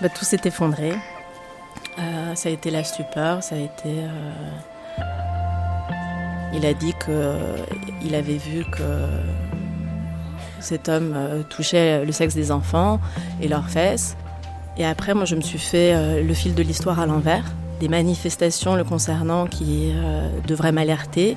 Bah, tout s'est effondré. Euh, ça a été la stupeur, ça a été... euh, Il a dit qu'il avait vu que cet homme euh, touchait le sexe des enfants et leurs fesses. Et après, moi, je me suis fait le fil de l'histoire à l'envers, des manifestations le concernant qui devraient m'alerter.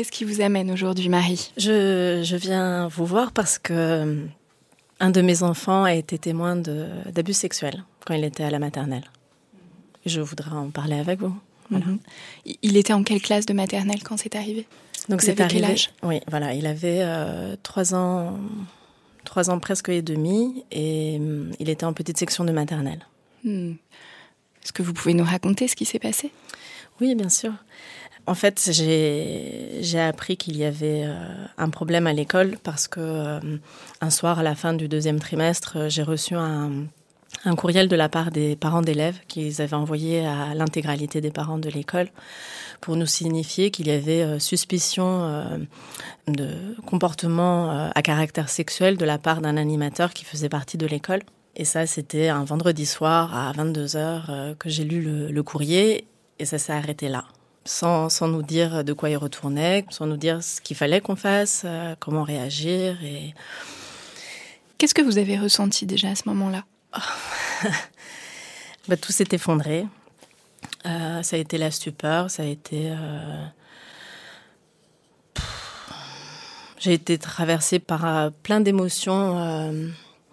Qu'est-ce qui vous amène aujourd'hui, Marie? Je, je viens vous voir parce que euh, un de mes enfants a été témoin d'abus sexuels quand il était à la maternelle. Je voudrais en parler avec vous. Voilà. Mhm. Il- Il était en quelle classe de maternelle quand c'est arrivé? Donc c'est avait quel arrivé. âge? Oui, voilà, il avait euh, trois ans, trois ans presque et demi, et hum, il était en petite section de maternelle. Hmm. Est-ce que vous pouvez nous raconter ce qui s'est passé? Oui, bien sûr. En fait, j'ai appris qu'il y avait euh, un problème à l'école parce que euh, un soir, à la fin du deuxième trimestre, euh, j'ai reçu un, courriel de la part des parents d'élèves qu'ils avaient envoyé à l'intégralité des parents de l'école pour nous signifier qu'il y avait suspicion de comportement à caractère sexuel de la part d'un animateur qui faisait partie de l'école. Et ça, c'était un vendredi soir à 22h que j'ai lu le courrier et ça s'est arrêté là. Sans, sans nous dire de quoi il retournait, sans nous dire ce qu'il fallait qu'on fasse, euh, comment réagir. Et Qu'est-ce que vous avez ressenti déjà à ce moment-là? Bah, tout s'est effondré. Euh, ça a été la stupeur, ça a été. euh, J'ai été traversée par euh, plein d'émotions,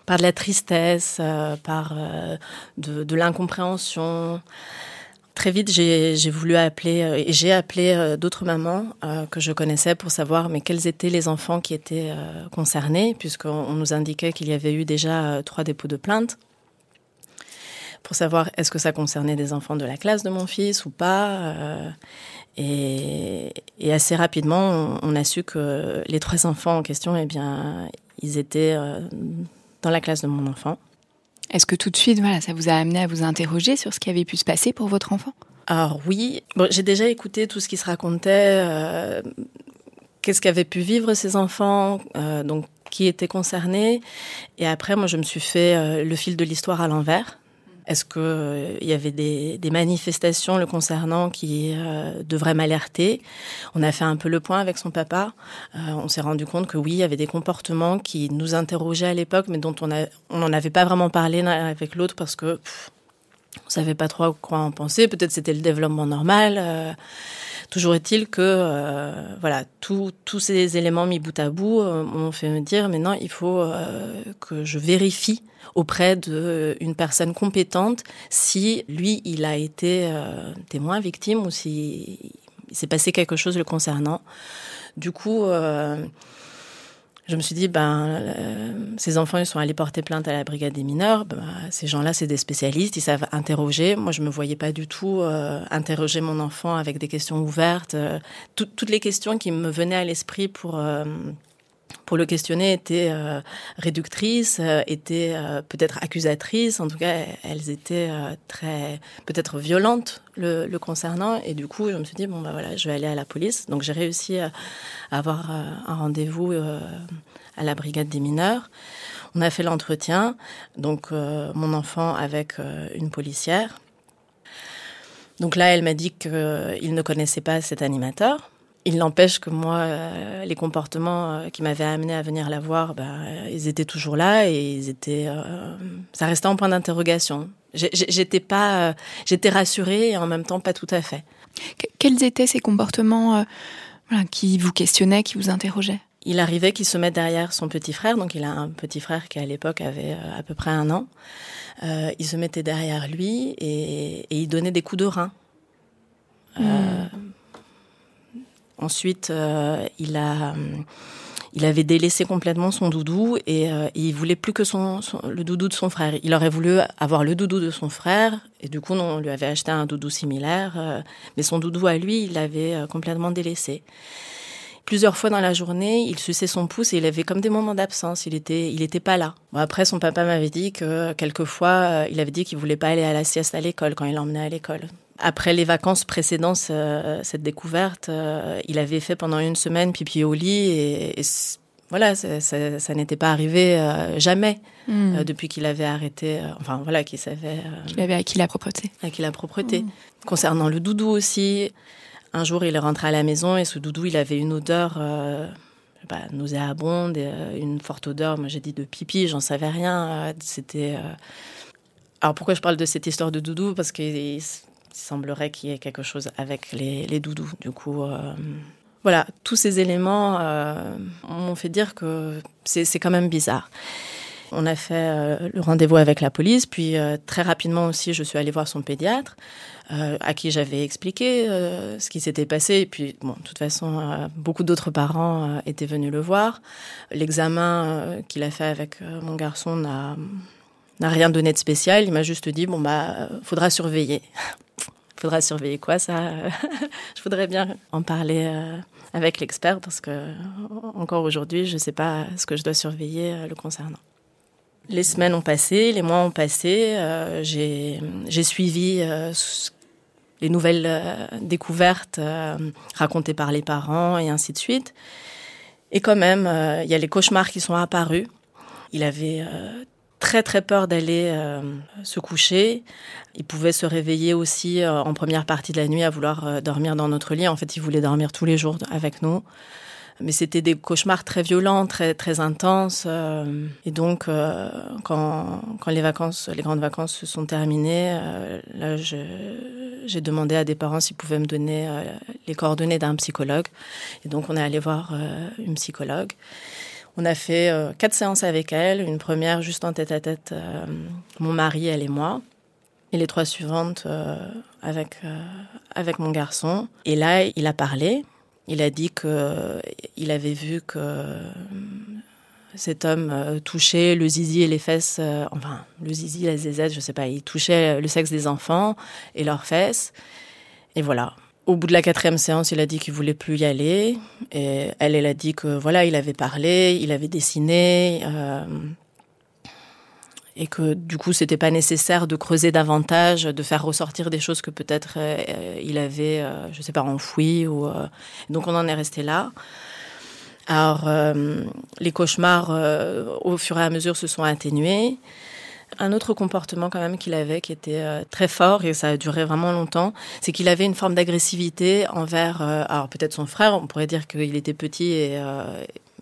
par de la tristesse, par de, de l'incompréhension. Très vite, j'ai voulu appeler euh, j'ai appelé euh, d'autres mamans euh, que je connaissais pour savoir mais quels étaient les enfants qui étaient concernés, puisqu'on on nous indiquait qu'il y avait eu déjà trois dépôts de plainte pour savoir est-ce que ça concernait des enfants de la classe de mon fils ou pas. et, assez rapidement, on, on a su que les trois enfants en question, eh bien, ils étaient dans la classe de mon enfant. Est-ce que tout de suite, voilà, ça vous a amené à vous interroger sur ce qui avait pu se passer pour votre enfant? Alors oui, j'ai déjà écouté tout ce qui se racontait, euh, qu'est-ce qu'avaient pu vivre ces enfants, euh, donc qui étaient concernés. Et après, moi, je me suis fait euh, le fil de l'histoire à l'envers. Est-ce que euh, y avait des, des manifestations le concernant qui euh, devraient m'alerter? On a fait un peu le point avec son papa. Euh, on s'est rendu compte que oui, il y avait des comportements qui nous interrogeaient à l'époque, mais dont on a- on n'en avait pas vraiment parlé l'un avec l'autre parce que on savait pas trop quoi en penser. Peut-être c'était le développement normal. euh, toujours est-il que euh, voilà, tous ces éléments mis bout à bout euh, m'ont fait me dire maintenant il faut que je vérifie auprès d'une personne compétente si lui il a été témoin, victime ou si il s'est passé quelque chose le concernant. Du coup, je me suis dit, ben, euh, ces enfants, ils sont allés porter plainte à la brigade des mineurs. Ben, ces gens-là, c'est des spécialistes, ils savent interroger. Moi, je me voyais pas du tout euh, interroger mon enfant avec des questions ouvertes. Euh, toutes les questions qui me venaient à l'esprit pour pour le questionner étaient réductrices, étaient peut-être accusatrices. En tout cas, elles étaient très peut-être violentes le, concernant. Et du coup, je me suis dit bon ben voilà, je vais aller à la police. Donc j'ai réussi à avoir un rendez-vous à la brigade des mineurs. On a fait l'entretien, donc euh, mon enfant avec euh, une policière. Donc là, elle m'a dit qu'il ne connaissait pas cet animateur. Il n'empêche que moi, euh, les comportements qui m'avaient amené à venir la voir, ben, ils étaient toujours là et ils étaient, ça restait en point d'interrogation. J'étais pas, j'étais rassurée et en même temps pas tout à fait. Quels étaient ces comportements qui vous questionnaient, qui vous interrogeaient? Il arrivait qu'il se mette derrière son petit frère, donc il a un petit frère qui à l'époque avait euh, à peu près un an. Euh, il se mettait derrière lui et, il donnait des coups de rein. Euh, hmm. Ensuite, il a, il avait délaissé complètement son doudou et il voulait plus que son, le doudou de son frère. Il aurait voulu avoir le doudou de son frère et du coup, on lui avait acheté un doudou similaire, mais son doudou à lui, il l'avait complètement délaissé plusieurs fois dans la journée, il suçait son pouce et il avait comme des moments d'absence. Il était, il était pas là. après, son papa m'avait dit que quelquefois, euh, il avait dit qu'il voulait pas aller à la sieste à l'école quand il l'emmenait à l'école. Après les vacances précédentes, cette découverte, euh, il avait fait pendant une semaine pipi au lit et, voilà, ça, n'était pas arrivé euh, jamais hmm. depuis qu'il avait arrêté. enfin voilà, qu'il savait. qu'il avait acquis la propreté. Acquis la propreté. Hmm. Concernant le doudou aussi, un jour, il est rentré à la maison et ce doudou, il avait une odeur euh, bah, nauséabonde, euh, une forte odeur. Moi, j'ai dit de pipi, j'en savais rien. Euh, c'était. Euh, alors, pourquoi je parle de cette histoire de doudou? Parce qu'il semblerait qu'il y ait quelque chose avec les, doudous. Du coup, voilà, tous ces éléments m'ont fait dire que c'est quand même bizarre. On a fait le rendez-vous avec la police, puis très rapidement aussi, je suis allée voir son pédiatre. Euh, à qui j'avais expliqué euh, ce qui s'était passé. Et puis, bon, de toute façon, euh, beaucoup d'autres parents étaient venus le voir. L'examen qu'il a fait avec mon garçon n'a n'a rien donné de spécial. Il m'a juste dit bon bah faudra surveiller. Faudra surveiller quoi ça? Je voudrais bien en parler avec l'expert parce que encore aujourd'hui je ne sais pas ce que je dois surveiller le concernant. Les semaines ont passé, les mois ont passé. j'ai suivi les nouvelles euh, découvertes euh, racontées par les parents et ainsi de suite. Et quand même, euh, il y a les cauchemars qui sont apparus. Il avait très très peur d'aller se coucher. Il pouvait se réveiller aussi en première partie de la nuit à vouloir dormir dans notre lit. En fait, il voulait dormir tous les jours avec nous mais c'était des cauchemars très violents, très très intenses. Euh, et donc, euh, quand, quand les vacances, les grandes vacances se sont terminées, euh, là, j'ai demandé à des parents s'ils pouvaient me donner les coordonnées d'un psychologue. Et donc, on est allé voir une psychologue. On a fait quatre séances avec elle. Une première juste en tête à tête, mon mari, elle et moi. Et les trois suivantes avec avec mon garçon. Et là, il a parlé. Il a dit que il avait vu que cet homme euh, touchait le zizi et les fesses, euh, enfin le zizi, la zézette, je sais pas, il touchait le sexe des enfants et leurs fesses. Et voilà. Au bout de la quatrième séance, il a dit qu'il voulait plus y aller. Et elle, elle a dit que voilà, il avait parlé, il avait dessiné. Euh, et que du coup c'était pas nécessaire de creuser davantage, de faire ressortir des choses que peut-être euh, il avait, euh, je sais pas, enfouies ou euh, donc on en est resté là. Alors les cauchemars au fur et à mesure se sont atténués. Un autre comportement quand même qu'il avait qui était très fort et ça a duré vraiment longtemps, c'est qu'il avait une forme d'agressivité envers, alors peut-être son frère, on pourrait dire qu'il était petit et,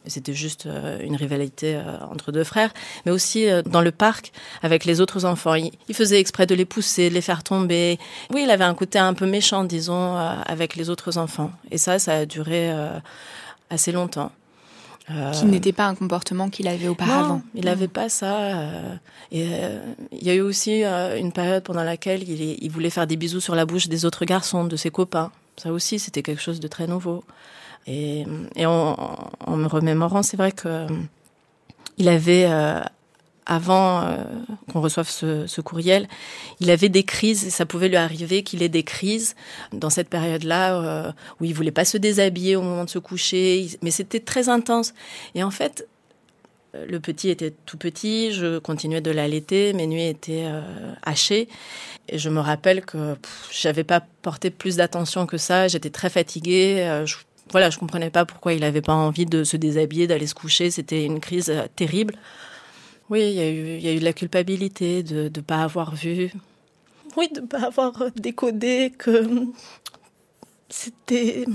c'était juste euh, une rivalité euh, entre deux frères, mais aussi euh, dans le parc avec les autres enfants. Il, faisait exprès de les pousser, de les faire tomber. Oui, il avait un côté un peu méchant, disons, avec les autres enfants. Et ça, ça a duré assez longtemps. Qui n'était pas un comportement qu'il avait auparavant. Non, il n'avait pas ça. et il y a eu aussi une période pendant laquelle il, il, voulait faire des bisous sur la bouche des autres garçons, de ses copains. Ça aussi, c'était quelque chose de très nouveau. Et, et en, en, me remémorant, c'est vrai que il avait avant euh, qu'on reçoive ce, courriel, il avait des crises. Ça pouvait lui arriver qu'il ait des crises dans cette période-là euh, où il voulait pas se déshabiller au moment de se coucher, mais c'était très intense. Et en fait, euh, le petit était tout petit, je continuais de l'allaiter, mes nuits étaient hachées. Et je me rappelle que j'avais pas porté plus d'attention que ça. J'étais très fatiguée. Je, voilà, je comprenais pas pourquoi il avait pas envie de se déshabiller, d'aller se coucher. C'était une crise terrible. Oui, il y, a eu, il y a eu de la culpabilité de ne pas avoir vu. Oui, de ne pas avoir décodé que c'était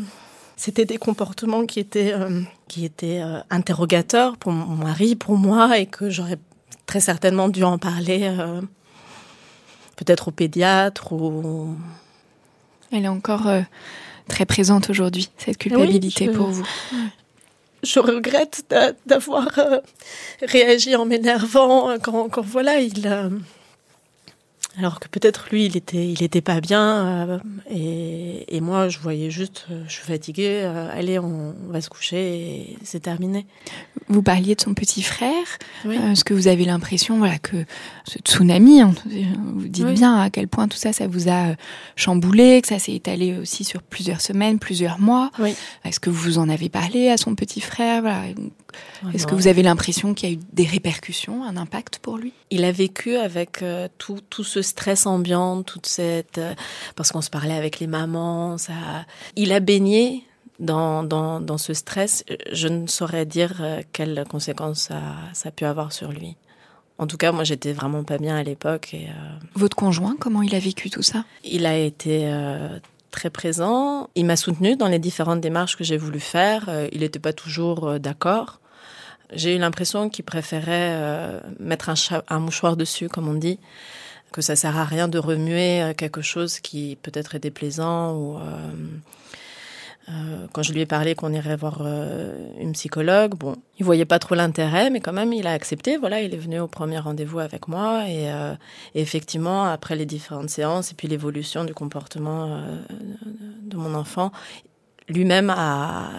c'était des comportements qui étaient euh, qui étaient euh, interrogateurs pour mon mari, pour moi, et que j'aurais très certainement dû en parler euh, peut-être au pédiatre ou. Elle est encore euh, très présente aujourd'hui cette culpabilité oui, je... pour vous. Je regrette d'avoir euh, réagi en m'énervant quand, quand, voilà il euh, alors que peut-être lui il était il était pas bien euh, et, et, moi je voyais juste euh, je suis fatiguée euh, allez on, on, va se coucher et c'est terminé vous parliez de son petit frère oui. est-ce que vous avez l'impression voilà que ce tsunami hein, vous dites oui. bien à quel point tout ça ça vous a chamboulé que ça s'est étalé aussi sur plusieurs semaines plusieurs mois oui. est-ce que vous en avez parlé à son petit frère voilà est-ce que vous avez l'impression qu'il y a eu des répercussions, un impact pour lui? Il a vécu avec euh, tout, tout, ce stress ambiant, toute cette euh, parce qu'on se parlait avec les mamans, ça. Il a baigné dans, dans, dans ce stress. Je ne saurais dire euh, quelles conséquences ça, ça a pu avoir sur lui. En tout cas, moi, j'étais vraiment pas bien à l'époque. Et, euh, Votre conjoint, comment il a vécu tout ça? Il a été euh, très présent. Il m'a soutenu dans les différentes démarches que j'ai voulu faire. Il n'était pas toujours euh, d'accord. J'ai eu l'impression qu'il préférait mettre un, un, mouchoir dessus, comme on dit, que ça sert à rien de remuer euh, quelque chose qui peut-être est déplaisant ou. Euh, euh, quand je lui ai parlé qu'on irait voir une psychologue, bon, il voyait pas trop l'intérêt, mais quand même, il a accepté. Voilà, il est venu au premier rendez-vous avec moi et, effectivement, après les différentes séances et puis l'évolution du comportement de mon enfant, lui-même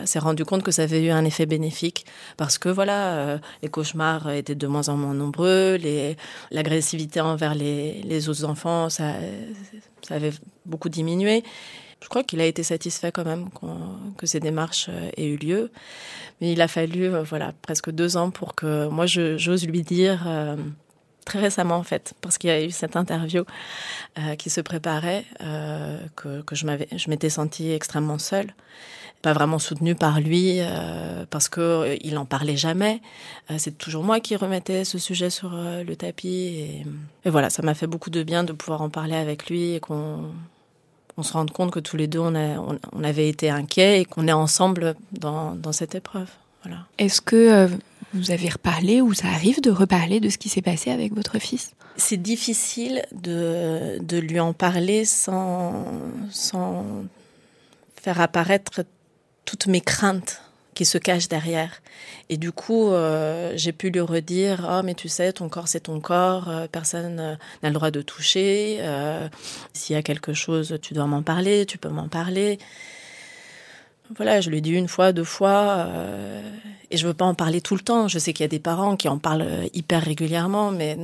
s'est rendu compte que ça avait eu un effet bénéfique parce que voilà, euh, les cauchemars étaient de moins en moins nombreux, l'agressivité envers les, autres enfants, ça, ça avait beaucoup diminué je crois qu'il a été satisfait quand même qu que ces démarches euh, aient eu lieu. Mais il a fallu euh, voilà presque deux ans pour que moi j'ose lui dire très récemment en fait parce qu'il y a eu cette interview euh, qui se préparait euh, que, je m'étais sentie extrêmement seule pas vraiment soutenue par lui euh, parce que il en parlait jamais c'est toujours moi qui remettais ce sujet sur le tapis et, voilà ça m'a fait beaucoup de bien de pouvoir en parler avec lui et qu'on on se rende compte que tous les deux on, avait été inquiets et qu'on est ensemble dans, cette épreuve. Est-ce que vous avez reparlé ou ça arrive de reparler de ce qui s'est passé avec votre fils? C'est difficile de, de lui en parler sans, sans faire apparaître toutes mes craintes qui se cache derrière. Et du coup, euh, j'ai pu lui redire oh mais tu sais, ton corps c'est ton corps, euh, personne euh, n'a le droit de toucher. S'il y a quelque chose, tu dois m'en parler, tu peux m'en parler. Voilà, je lui ai dit une fois, deux fois, euh, et je veux pas en parler tout le temps. Je sais qu'il y a des parents qui en parlent hyper régulièrement, mais,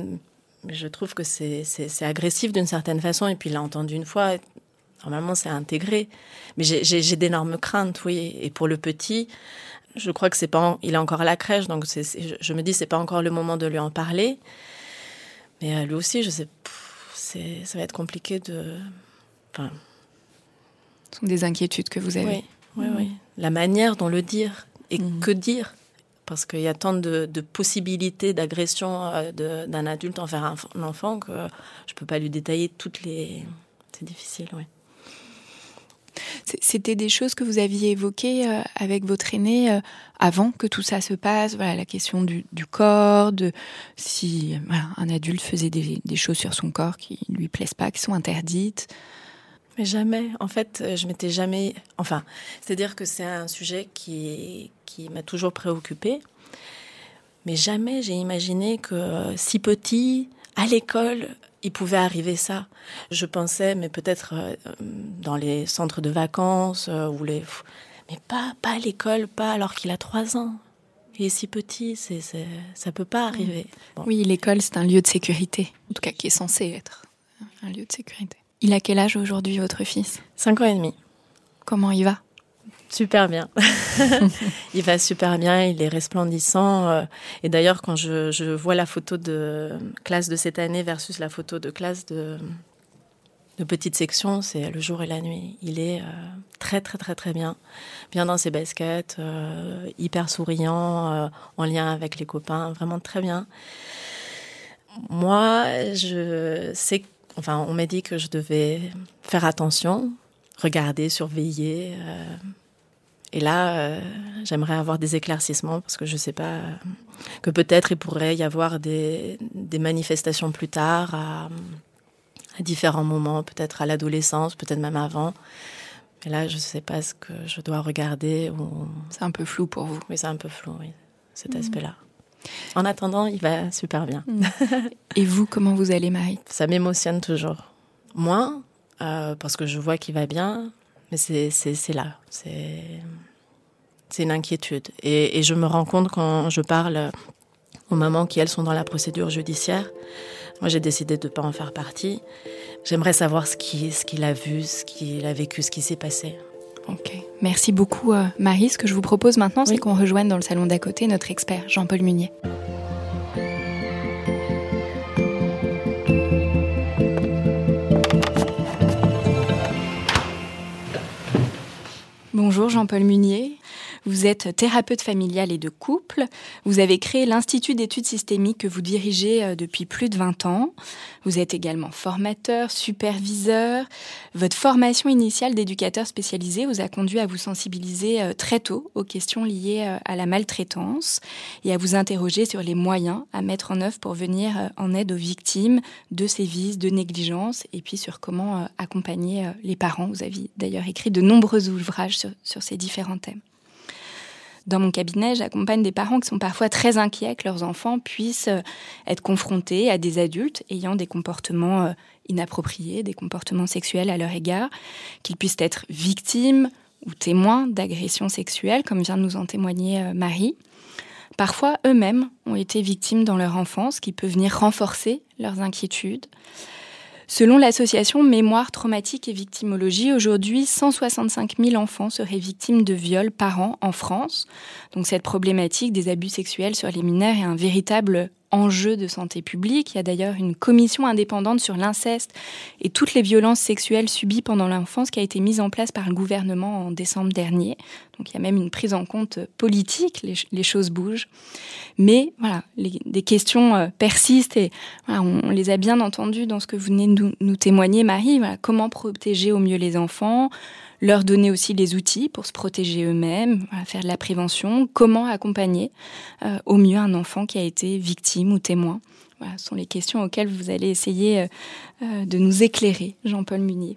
je trouve que c'est agressif d'une certaine façon. Et puis il l'a entendu une fois, normalement c'est intégré mais j'ai d'énormes craintes oui et pour le petit je crois que c'est pas il est encore à la crèche donc je me dis c'est pas encore le moment de lui en parler mais euh, lui aussi je sais c'est ça va être compliqué de enfin ce sont des inquiétudes que vous avez oui oui, mmh. oui. la manière dont le dire et mmh. que dire parce qu'il y a tant de, de possibilités d'agression euh, d'un adulte envers un, un enfant que je peux pas lui détailler toutes les c'est difficile oui C'était des choses que vous aviez évoquées euh, avec votre aîné euh, avant que tout ça se passe? Voilà, la question du, du corps, de si voilà, un adulte faisait des, des choses sur son corps qui ne lui plaisent pas, qui sont interdites. Mais jamais. En fait, je m'étais jamais. Enfin, c'est-à-dire que c'est un sujet qui, qui m'a toujours préoccupé. Mais jamais j'ai imaginé que si petit, à l'école, il pouvait arriver ça. Je pensais, mais peut-être euh, dans les centres de vacances euh, ou les Mais pas, pas à l'école, pas alors qu'il a trois ans. Il est si petit, c'est, c'est, ça peut pas arriver. Oui, l'école, c'est un lieu de sécurité. En tout cas, qui est censé être un lieu de sécurité. Il a quel âge aujourd'hui, votre fils? Cinq ans et demi. Comment il va? Super bien. il va super bien, il est resplendissant. Euh, et d'ailleurs, quand je, je, vois la photo de classe de cette année versus la photo de classe de, de petite section, c'est le jour et la nuit. Il est euh, très très très très bien, bien dans ses baskets, euh, hyper souriant, en lien avec les copains, vraiment très bien. Moi, je sais, enfin, on m'a dit que je devais faire attention, regarder, surveiller. Et là, euh, j'aimerais avoir des éclaircissements parce que je ne sais pas, que peut-être il pourrait y avoir des, des manifestations plus tard, à, à différents moments, peut-être à l'adolescence, peut-être même avant. Et là, je ne sais pas ce que je dois regarder. Ou... C'est un peu flou pour vous. Oui, c'est un peu flou, oui, cet mmh. aspect-là. En attendant, il va super bien. Mmh. Et vous, comment vous allez, Marie? Ça m'émotionne toujours. Moins, euh, parce que je vois qu'il va bien, mais c'est là. C'est une inquiétude. Et, et, je me rends compte quand je parle aux mamans qui, elles, sont dans la procédure judiciaire. Moi, j'ai décidé de ne pas en faire partie. J'aimerais savoir ce qu'il ce qu'il a vu, ce qu'il a vécu, ce qui s'est passé. Ok. Merci beaucoup, euh, Marie. Ce que je vous propose maintenant, oui. c'est qu'on rejoigne dans le salon d'à côté notre expert, Jean-Paul Munier. Bonjour Jean-Paul Munier. Vous êtes thérapeute familial et de couple. Vous avez créé l'Institut d'études systémiques que vous dirigez euh, depuis plus de 20 ans. Vous êtes également formateur, superviseur. Votre formation initiale d'éducateur spécialisé vous a conduit à vous sensibiliser euh, très tôt aux questions liées euh, à la maltraitance et à vous interroger sur les moyens à mettre en œuvre pour venir en aide aux victimes de sévices, de négligence et puis sur comment accompagner les parents. Vous avez d'ailleurs écrit de nombreux ouvrages sur, sur ces différents thèmes. Dans mon cabinet, j'accompagne des parents qui sont parfois très inquiets que leurs enfants puissent euh, être confrontés à des adultes ayant des comportements euh, inappropriés, des comportements sexuels à leur égard, qu'ils puissent être victimes ou témoins d'agressions sexuelles, comme vient de nous en témoigner euh, Marie. Parfois, eux-mêmes ont été victimes dans leur enfance, ce qui peut venir renforcer leurs inquiétudes. Selon l'association Mémoire traumatique et victimologie, aujourd'hui, 165 000 enfants seraient victimes de viols par an en France. Donc cette problématique des abus sexuels sur les mineurs est un véritable enjeu de santé publique. Il y a d'ailleurs une commission indépendante sur l'inceste et toutes les violences sexuelles subies pendant l'enfance qui a été mise en place par le gouvernement en décembre dernier. Donc il y a même une prise en compte politique, les, choses bougent. Mais voilà, des questions euh, persistent et on, les a bien entendues dans ce que vous venez de nous, témoigner, Marie. Comment protéger au mieux les enfants? Leur donner aussi les outils pour se protéger eux-mêmes, faire de la prévention, comment accompagner euh, au mieux un enfant qui a été victime ou témoin? Ce sont les questions auxquelles vous allez essayer euh, euh, de nous éclairer, Jean-Paul Munier.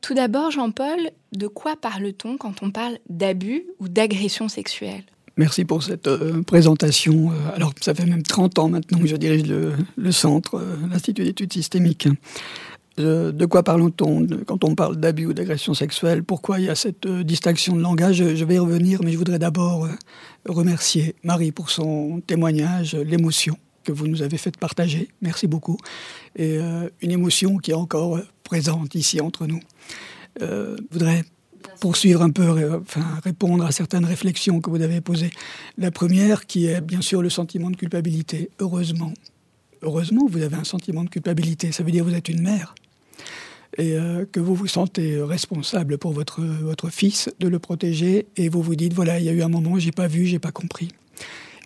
Tout, d'abord, Jean-Paul, de quoi parle-t-on quand on parle d'abus ou d'agression sexuelle Merci pour cette présentation. Alors, ça fait même 30 ans maintenant que je dirige le, centre, l'Institut d'études systémiques. Euh, de quoi parle-t-on quand on parle d'abus ou d'agression sexuelle? Pourquoi il y a cette euh, distinction de langage? Je vais y revenir, mais je voudrais d'abord euh, remercier Marie pour son témoignage, l'émotion que vous nous avez fait partager. Merci beaucoup. Et une émotion qui est encore présente ici entre nous. Je voudrais poursuivre un peu, enfin, répondre à certaines réflexions que vous avez posées. La première, qui est bien sûr le sentiment de culpabilité. Heureusement, heureusement, vous avez un sentiment de culpabilité. Ça veut dire que vous êtes une mère et euh, que vous vous sentez responsable pour votre, votre fils, de le protéger, et vous vous dites, voilà, il y a eu un moment, j'ai pas vu, j'ai pas compris.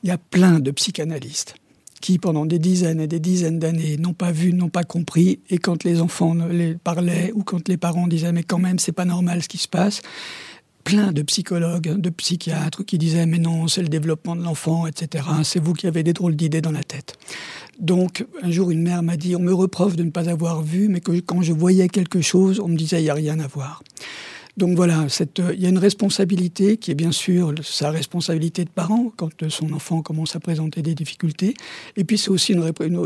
Il y a plein de psychanalystes qui, pendant des dizaines et des dizaines d'années, n'ont pas vu, n'ont pas compris, et quand les enfants les parlaient, ou quand les parents disaient, mais quand même, c'est pas normal ce qui se passe, plein de psychologues, de psychiatres qui disaient mais non, c'est le développement de l'enfant, etc. C'est vous qui avez des drôles d'idées dans la tête. Donc un jour une mère m'a dit on me reproche de ne pas avoir vu, mais que quand je voyais quelque chose, on me disait il n'y a rien à voir. Donc voilà, cette, il y a une responsabilité qui est bien sûr sa responsabilité de parent quand son enfant commence à présenter des difficultés. Et puis c'est aussi une,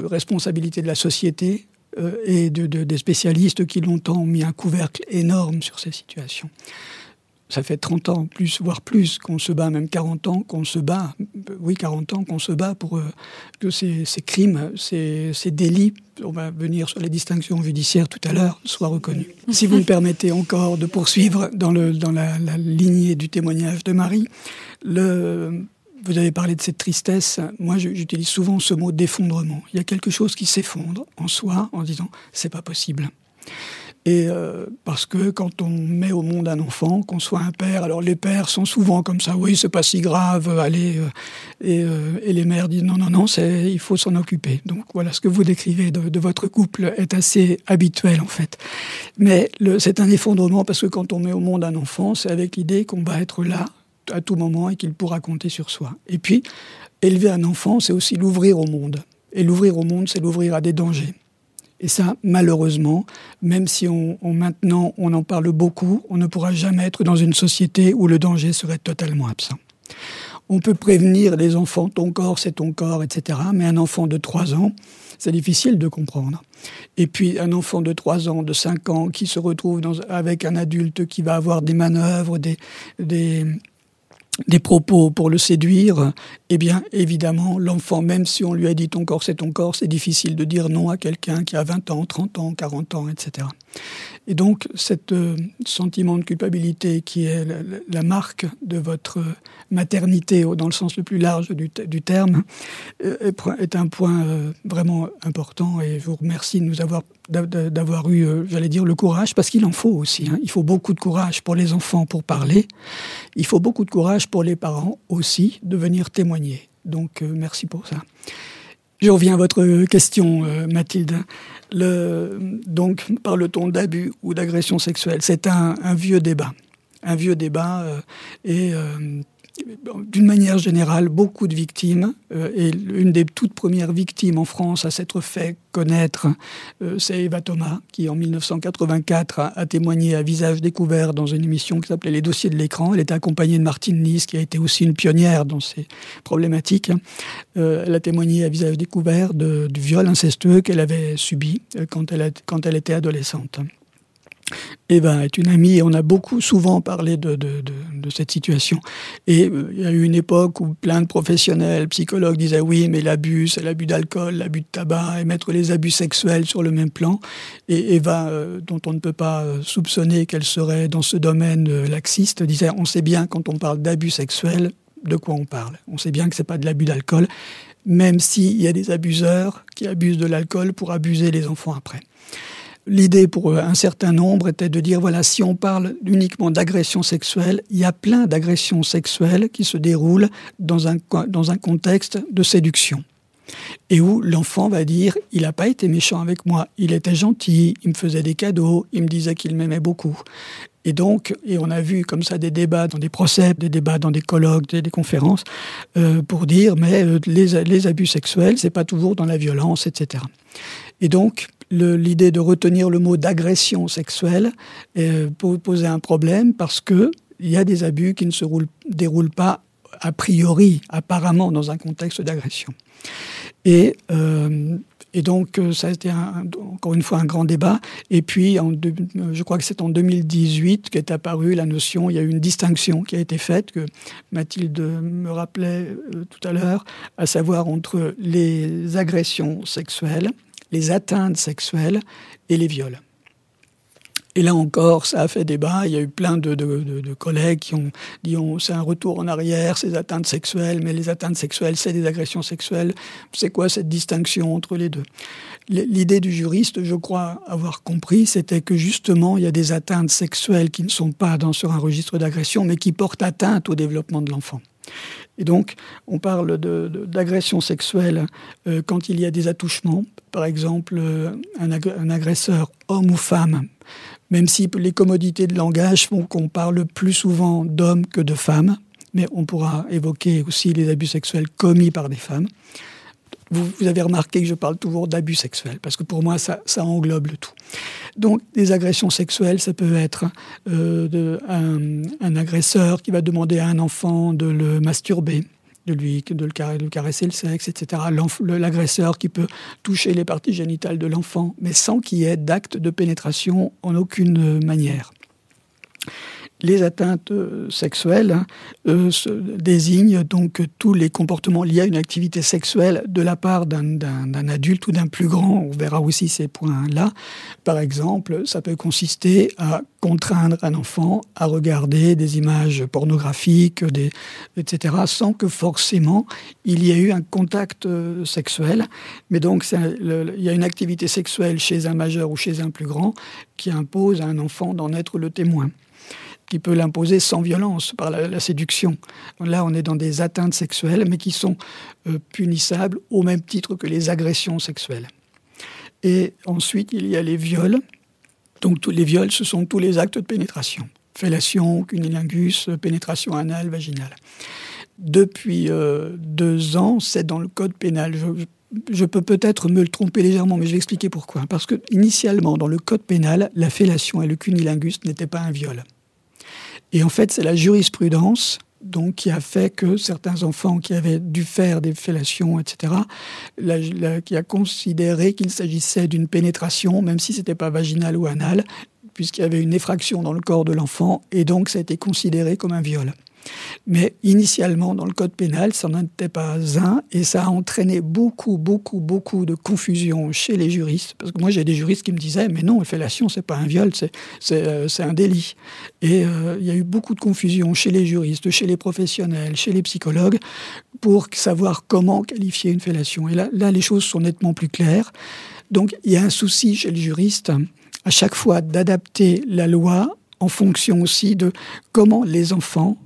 responsabilité de la société euh, et de, de, des spécialistes qui longtemps ont mis un couvercle énorme sur ces situations ça fait 30 ans, plus, voire plus, qu'on se bat, même 40 ans, qu'on se bat, oui, 40 ans, qu'on se bat pour euh, que ces, crimes, ces, délits, on va venir sur les distinctions judiciaires tout à l'heure, soient reconnus. Si vous me permettez encore de poursuivre dans, le, dans la, lignée du témoignage de Marie, le, vous avez parlé de cette tristesse. Moi, j'utilise souvent ce mot d'effondrement. Il y a quelque chose qui s'effondre en soi en disant c'est pas possible. Et euh, parce que quand on met au monde un enfant, qu'on soit un père, alors les pères sont souvent comme ça, oui, c'est pas si grave, allez, euh, et, euh, et, les mères disent non, non, non, il faut s'en occuper. Donc voilà, ce que vous décrivez de, de, votre couple est assez habituel en fait. Mais c'est un effondrement parce que quand on met au monde un enfant, c'est avec l'idée qu'on va être là à tout moment et qu'il pourra compter sur soi. Et puis, élever un enfant, c'est aussi l'ouvrir au monde. Et l'ouvrir au monde, c'est l'ouvrir à des dangers. Et ça, malheureusement, même si on, maintenant on en parle beaucoup, on ne pourra jamais être dans une société où le danger serait totalement absent. On peut prévenir les enfants, ton corps, c'est ton corps, etc. Mais un enfant de 3 ans, c'est difficile de comprendre. Et puis un enfant de 3 ans, de 5 ans, qui se retrouve avec un adulte qui va avoir des manœuvres, des, des, des propos pour le séduire, eh bien, évidemment, l'enfant, même si on lui a dit ton corps, c'est ton corps, c'est difficile de dire non à quelqu'un qui a 20 ans, 30 ans, 40 ans, etc. Et donc, ce euh, sentiment de culpabilité qui est la, marque de votre maternité, dans le sens le plus large du, terme, euh, est, un point euh, vraiment important. Et je vous remercie de nous avoir d'avoir eu, j'allais dire, le courage, parce qu'il en faut aussi. Hein. Il faut beaucoup de courage pour les enfants pour parler. Il faut beaucoup de courage pour les parents aussi de venir témoigner. Donc, merci pour ça. Je reviens à votre question, Mathilde. Le, donc, parle-t-on d'abus ou d'agression sexuelle? C'est un, vieux débat. Un vieux débat. Euh, et euh, d'une manière générale, beaucoup de victimes, euh, et une des toutes premières victimes en France à s'être fait connaître, euh, c'est Eva Thomas, qui en 1984 a, témoigné à visage découvert dans une émission qui s'appelait Les dossiers de l'écran. Elle était accompagnée de Martine Nice, qui a été aussi une pionnière dans ces problématiques. Euh, elle a témoigné à visage découvert du viol incestueux qu'elle avait subi elle, quand elle était adolescente. Eva est une amie et on a beaucoup souvent parlé de, cette situation. Et euh, il y a eu une époque où plein de professionnels, psychologues disaient oui, mais l'abus, c'est l'abus d'alcool, l'abus de tabac, et mettre les abus sexuels sur le même plan. Et Eva, euh, dont on ne peut pas euh, soupçonner qu'elle serait dans ce domaine laxiste, disait on sait bien quand on parle d'abus sexuels de quoi on parle. On sait bien que c'est pas de l'abus d'alcool, même s'il y a des abuseurs qui abusent de l'alcool pour abuser les enfants après. L'idée pour un certain nombre était de dire, voilà, si on parle uniquement d'agression sexuelle, il y a plein d'agressions sexuelles qui se déroulent dans un, dans un contexte de séduction. Et où l'enfant va dire, il n'a pas été méchant avec moi, il était gentil, il me faisait des cadeaux, il me disait qu'il m'aimait beaucoup. Et donc, et on a vu comme ça des débats dans des procès, des débats dans des colloques, des, conférences, euh, pour dire, mais euh, les, les abus sexuels, c'est pas toujours dans la violence, etc. Et donc, l'idée de retenir le mot d'agression sexuelle euh, poser un problème parce que il y a des abus qui ne se déroulent pas a priori, apparemment, dans un contexte d'agression. Et, euh, donc, euh, ça a été encore une fois un grand débat. Et puis, en je crois que c'est en 2018 qu'est apparue la notion, il y a eu une distinction qui a été faite, que Mathilde me rappelait tout à l'heure, à savoir entre les agressions sexuelles les atteintes sexuelles et les viols. Et là encore, ça a fait débat. Il y a eu plein de, collègues qui ont dit c'est un retour en arrière, ces atteintes sexuelles, mais les atteintes sexuelles, c'est des agressions sexuelles. C'est quoi cette distinction entre les deux? L'idée du juriste, je crois avoir compris, c'était que justement, il y a des atteintes sexuelles qui ne sont pas dans, sur un registre d'agression, mais qui portent atteinte au développement de l'enfant. Et donc, on parle d'agression sexuelle euh, quand il y a des attouchements, par exemple euh, un, agresseur homme ou femme, même si les commodités de langage font qu'on parle plus souvent d'hommes que de femmes, mais on pourra évoquer aussi les abus sexuels commis par des femmes. Vous, avez remarqué que je parle toujours d'abus sexuels, parce que pour moi, ça, englobe le tout. Donc, des agressions sexuelles, ça peut être euh, un, agresseur qui va demander à un enfant de le masturber, de lui, de le, caresser le sexe, etc. L'agresseur qui peut toucher les parties génitales de l'enfant, mais sans qu'il y ait d'acte de pénétration en aucune manière. Les atteintes euh, sexuelles hein, euh, désignent donc tous les comportements liés à une activité sexuelle de la part d'un adulte ou d'un plus grand. On verra aussi ces points-là. Par exemple, ça peut consister à contraindre un enfant à regarder des images pornographiques, etc., sans que forcément il y ait eu un contact euh, sexuel. Mais donc, il y a une activité sexuelle chez un majeur ou chez un plus grand qui impose à un enfant d'en être le témoin qui peut l'imposer sans violence par la, séduction. Là, on est dans des atteintes sexuelles, mais qui sont euh, punissables au même titre que les agressions sexuelles. Et ensuite, il y a les viols. Donc, tous les viols, ce sont tous les actes de pénétration. Fellation, cunilingus, pénétration anale, vaginale. Depuis euh, deux ans, c'est dans le code pénal. Je, je peux peut-être me le tromper légèrement, mais je vais expliquer pourquoi. Parce que initialement, dans le code pénal, la fellation et le cunilingus n'étaient pas un viol. Et en fait, c'est la jurisprudence donc, qui a fait que certains enfants qui avaient dû faire des fellations, etc., qui a considéré qu'il s'agissait d'une pénétration, même si ce n'était pas vaginal ou anal, puisqu'il y avait une effraction dans le corps de l'enfant, et donc ça a été considéré comme un viol. Mais initialement, dans le code pénal, ça n'en était pas un et ça a entraîné beaucoup, beaucoup, beaucoup de confusion chez les juristes. Parce que moi, j'ai des juristes qui me disaient, mais non, fellation, c'est pas un viol, c'est, euh, un délit. Et euh, il y a eu beaucoup de confusion chez les juristes, chez les professionnels, chez les psychologues, pour savoir comment qualifier une fellation. Et là, là les choses sont nettement plus claires. Donc, il y a un souci chez le juriste, à chaque fois, d'adapter la loi en fonction aussi de comment les enfants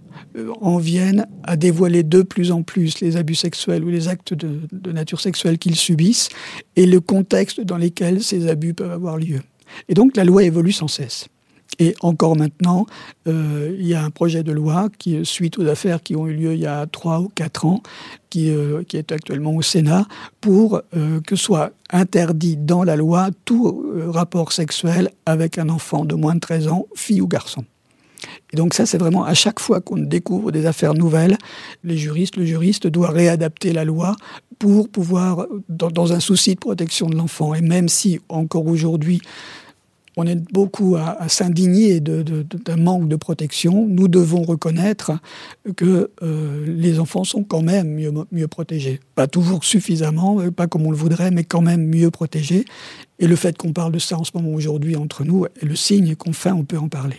en viennent à dévoiler de plus en plus les abus sexuels ou les actes de, nature sexuelle qu'ils subissent et le contexte dans lequel ces abus peuvent avoir lieu. Et donc la loi évolue sans cesse. Et encore maintenant, euh, il y a un projet de loi qui, suite aux affaires qui ont eu lieu il y a trois ou quatre ans, qui, euh, qui est actuellement au Sénat, pour que soit interdit dans la loi tout rapport sexuel avec un enfant de moins de 13 ans, fille ou garçon. Et donc ça, c'est vraiment à chaque fois qu'on découvre des affaires nouvelles, les juristes, le juriste doit réadapter la loi pour pouvoir, dans, un souci de protection de l'enfant, et même si encore aujourd'hui, on est beaucoup à, s'indigner d'un manque de protection, nous devons reconnaître que euh, les enfants sont quand même mieux, mieux protégés. Pas toujours suffisamment, euh, pas comme on le voudrait, mais quand même mieux protégés. Et le fait qu'on parle de ça en ce moment aujourd'hui entre nous est le signe qu'enfin on peut en parler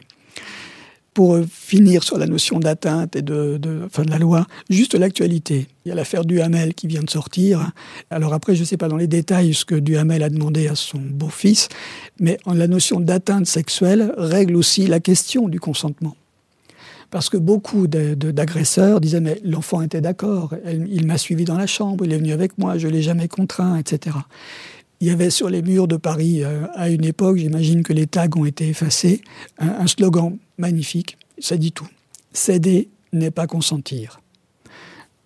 pour euh, finir sur la notion d'atteinte et de, de, de la loi, juste l'actualité. Il y a l'affaire Duhamel qui vient de sortir. Alors après, je ne sais pas dans les détails ce que Duhamel a demandé à son beau-fils, mais la notion d'atteinte sexuelle règle aussi la question du consentement. Parce que beaucoup d'agresseurs disaient, mais l'enfant était d'accord, il m'a suivi dans la chambre, il est venu avec moi, je ne l'ai jamais contraint, etc. Il y avait sur les murs de Paris, euh, à une époque, j'imagine que les tags ont été effacés, un, slogan magnifique, ça dit tout. Céder n'est pas consentir.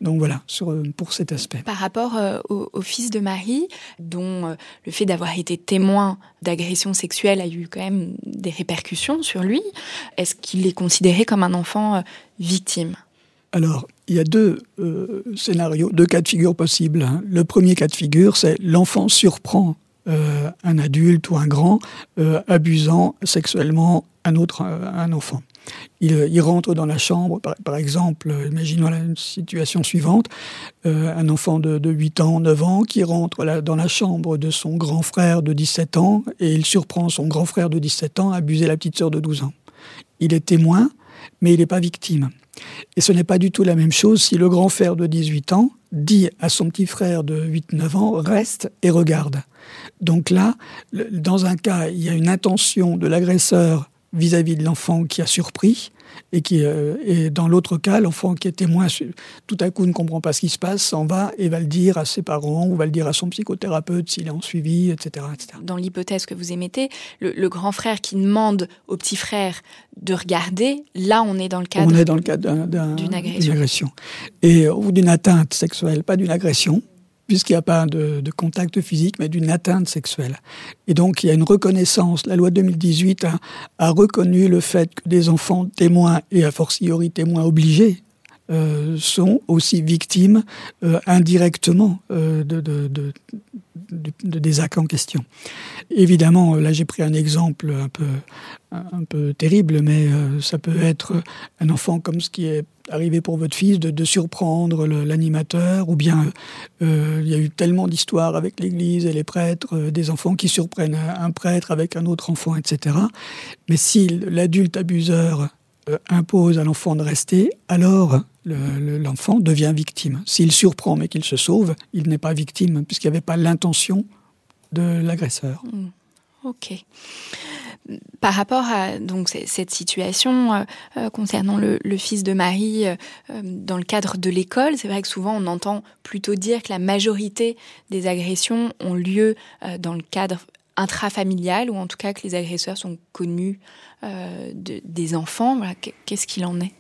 Donc voilà, sur, euh, pour cet aspect. Par rapport euh, au, fils de Marie, dont le fait d'avoir été témoin d'agression sexuelle a eu quand même des répercussions sur lui, est-ce qu'il est considéré comme un enfant victime? Alors, il y a deux euh, scénarios, deux cas de figure possibles. Hein. Le premier cas de figure, c'est l'enfant surprend euh, un adulte ou un grand euh, abusant sexuellement un autre, un enfant. Il, rentre dans la chambre, par, exemple, imaginons la situation suivante, un enfant de, 8 ans, 9 ans, qui rentre dans la chambre de son grand frère de 17 ans, et il surprend son grand frère de 17 ans à abuser la petite sœur de 12 ans. Il est témoin, mais il n'est pas victime. Et ce n'est pas du tout la même chose si le grand frère de 18 ans dit à son petit frère de 8-9 ans reste et regarde. Donc là, dans un cas, il y a une intention de l'agresseur vis-à-vis de l'enfant qui a surpris, et, qui, euh, et dans l'autre cas, l'enfant qui est témoin, tout à coup ne comprend pas ce qui se passe, s'en va et va le dire à ses parents ou va le dire à son psychothérapeute s'il est en suivi, etc. Dans l'hypothèse que vous émettez, le, grand frère qui demande au petit frère de regarder, là on est dans le cadre, on est dans le cadre d'une agression. agression. Et, ou d'une atteinte sexuelle, pas d'une agression puisqu'il n'y a pas de, contact physique, mais d'une atteinte sexuelle. Et donc, il y a une reconnaissance. La loi 2018 a, reconnu le fait que des enfants témoins, et a fortiori témoins obligés, euh, sont aussi victimes euh, indirectement euh, de, des actes en question. Évidemment, là j'ai pris un exemple un peu, un peu terrible, mais ça peut être un enfant comme ce qui est arrivé pour votre fils, de, surprendre l'animateur, ou bien il y a eu tellement d'histoires avec l'Église et les prêtres, des enfants qui surprennent un prêtre avec un autre enfant, etc. Mais si l'adulte abuseur impose à l'enfant de rester, alors l'enfant devient victime. S'il surprend mais qu'il se sauve, il n'est pas victime puisqu'il n'y avait pas l'intention de l'agresseur. Hmm. Ok. Par rapport à donc cette situation euh, euh, concernant le, fils de Marie euh, dans le cadre de l'école, c'est vrai que souvent on entend plutôt dire que la majorité des agressions ont lieu dans le cadre intrafamilial ou en tout cas que les agresseurs sont connus des enfants. Qu'est-ce qu'il en est?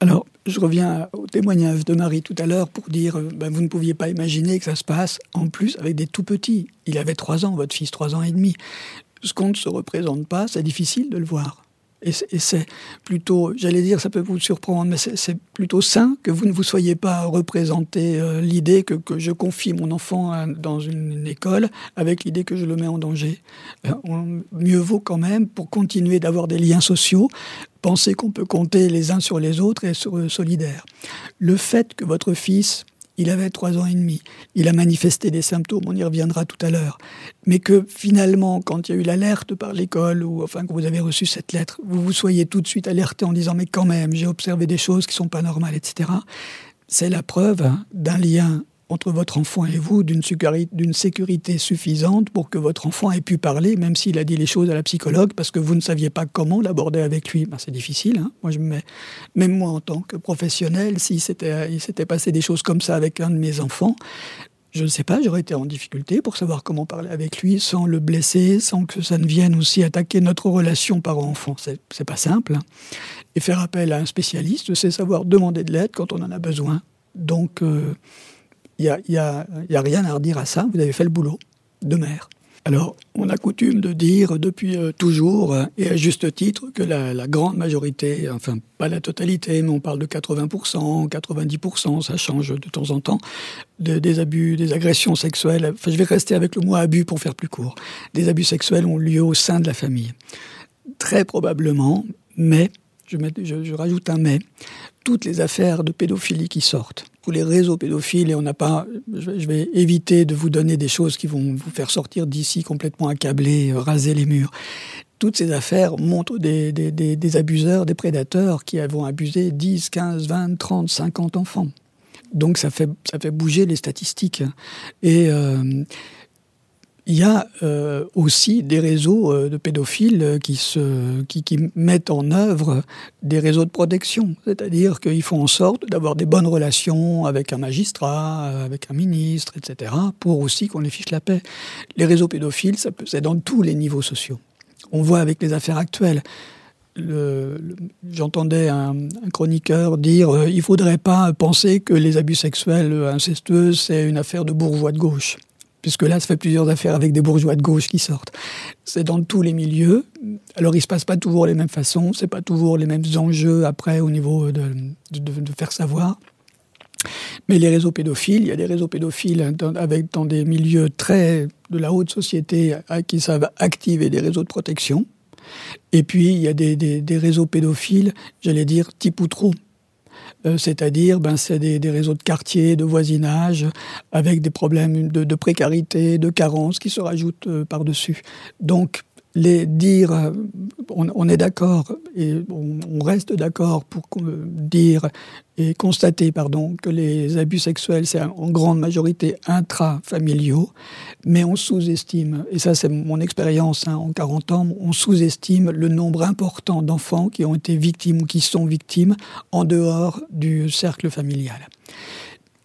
Alors, je reviens au témoignage de Marie tout à l'heure pour dire, euh, ben, vous ne pouviez pas imaginer que ça se passe en plus avec des tout petits. Il avait trois ans, votre fils trois ans et demi. Ce qu'on ne se représente pas, c'est difficile de le voir. Et c'est plutôt, j'allais dire, ça peut vous surprendre, mais c'est plutôt sain que vous ne vous soyez pas représenté euh, l'idée que, je confie mon enfant dans une, école avec l'idée que je le mets en danger. Euh, mieux vaut quand même, pour continuer d'avoir des liens sociaux, penser qu'on peut compter les uns sur les autres et être solidaire. Le fait que votre fils il avait trois ans et demi. Il a manifesté des symptômes, on y reviendra tout à l'heure. Mais que finalement, quand il y a eu l'alerte par l'école, ou enfin que vous avez reçu cette lettre, vous vous soyez tout de suite alerté en disant mais quand même, j'ai observé des choses qui sont pas normales, etc. C'est la preuve d'un lien entre votre enfant et vous d'une sécurité suffisante pour que votre enfant ait pu parler, même s'il a dit les choses à la psychologue, parce que vous ne saviez pas comment l'aborder avec lui. Ben, c'est difficile. Hein. moi, je mets, même moi, en tant que professionnel, s'il s'était, s'était passé des choses comme ça avec un de mes enfants, je ne sais pas, j'aurais été en difficulté pour savoir comment parler avec lui sans le blesser, sans que ça ne vienne aussi attaquer notre relation parent-enfant. C'est, pas simple. Hein. Et faire appel à un spécialiste, c'est savoir demander de l'aide quand on en a besoin. Donc, euh, il n'y a, a, rien à redire à ça, vous avez fait le boulot de mère. Alors, on a coutume de dire depuis euh, toujours, euh, et à juste titre, que la, grande majorité, enfin pas la totalité, mais on parle de 80%, 90%, ça change de temps en temps, des abus, des agressions sexuelles, enfin je vais rester avec le mot abus pour faire plus court, des abus sexuels ont lieu au sein de la famille. Très probablement, mais, je rajoute un mais, toutes les affaires de pédophilie qui sortent, tous les réseaux pédophiles, et on n'a pas, je vais éviter de vous donner des choses qui vont vous faire sortir d'ici complètement accablé, euh, raser les murs. Toutes ces affaires montrent des, des, des, abuseurs, des prédateurs qui vont abuser 10, 15, 20, 30, 50 enfants. Donc ça fait, ça fait bouger les statistiques. Et euh, il y a euh, aussi des réseaux euh, de pédophiles euh, qui, mettent en œuvre des réseaux de protection, c'est-à-dire qu'ils font en sorte d'avoir des bonnes relations avec un magistrat, avec un ministre, etc., pour aussi qu'on les fiche la paix. Les réseaux pédophiles, c'est dans tous les niveaux sociaux. On voit avec les affaires actuelles. J'entendais un, un, chroniqueur dire euh, il faudrait pas penser que les abus sexuels incestueux c'est une affaire de bourgeois de gauche puisque là, ça fait plusieurs affaires avec des bourgeois de gauche qui sortent. C'est dans tous les milieux. Alors, il se passe pas toujours les mêmes façons, c'est pas toujours les mêmes enjeux après au niveau de, faire savoir. Mais les réseaux pédophiles, il y a des réseaux pédophiles dans, avec, dans des milieux très de la haute société qui savent activer des réseaux de protection. Et puis, il y a des, des, réseaux pédophiles, j'allais dire, type ou trop. Euh, c'est-à-dire ben, c'est des, réseaux de quartiers, de voisinage, avec des problèmes de, précarité, de carence qui se rajoutent euh, par-dessus. Donc, les dire, euh, on, est d'accord et on, reste d'accord pour dire et constater, pardon, que les abus sexuels, c'est en grande majorité intrafamiliaux, mais on sous-estime, et ça c'est mon expérience hein, en 40 ans, on sous-estime le nombre important d'enfants qui ont été victimes ou qui sont victimes en dehors du cercle familial,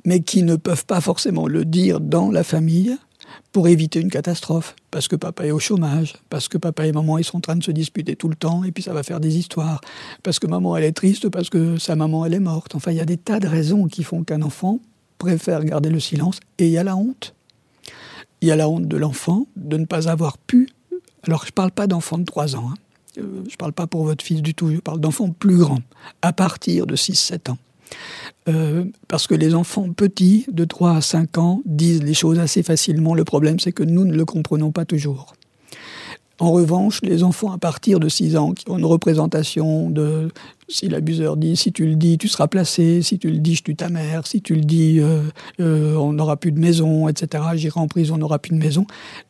mais qui ne peuvent pas forcément le dire dans la famille pour éviter une catastrophe. Parce que papa est au chômage, parce que papa et maman ils sont en train de se disputer tout le temps, et puis ça va faire des histoires. Parce que maman elle est triste, parce que sa maman elle est morte. Enfin, il y a des tas de raisons qui font qu'un enfant préfère garder le silence. Et il y a la honte. Il y a la honte de l'enfant de ne pas avoir pu. Alors je ne parle pas d'enfant de 3 ans. Hein. Euh, je ne parle pas pour votre fils du tout, je parle d'enfants plus grands, à partir de 6-7 ans. Euh, parce que les enfants petits, de 3 à 5 ans, disent les choses assez facilement. Le problème, c'est que nous ne le comprenons pas toujours. En revanche, les enfants à partir de 6 ans qui ont une représentation de si l'abuseur dit si tu le dis, tu seras placé, si tu le dis, je tue ta mère, si tu le dis, euh, euh, on n'aura plus de maison, etc., j'irai en prison, on n'aura plus de maison.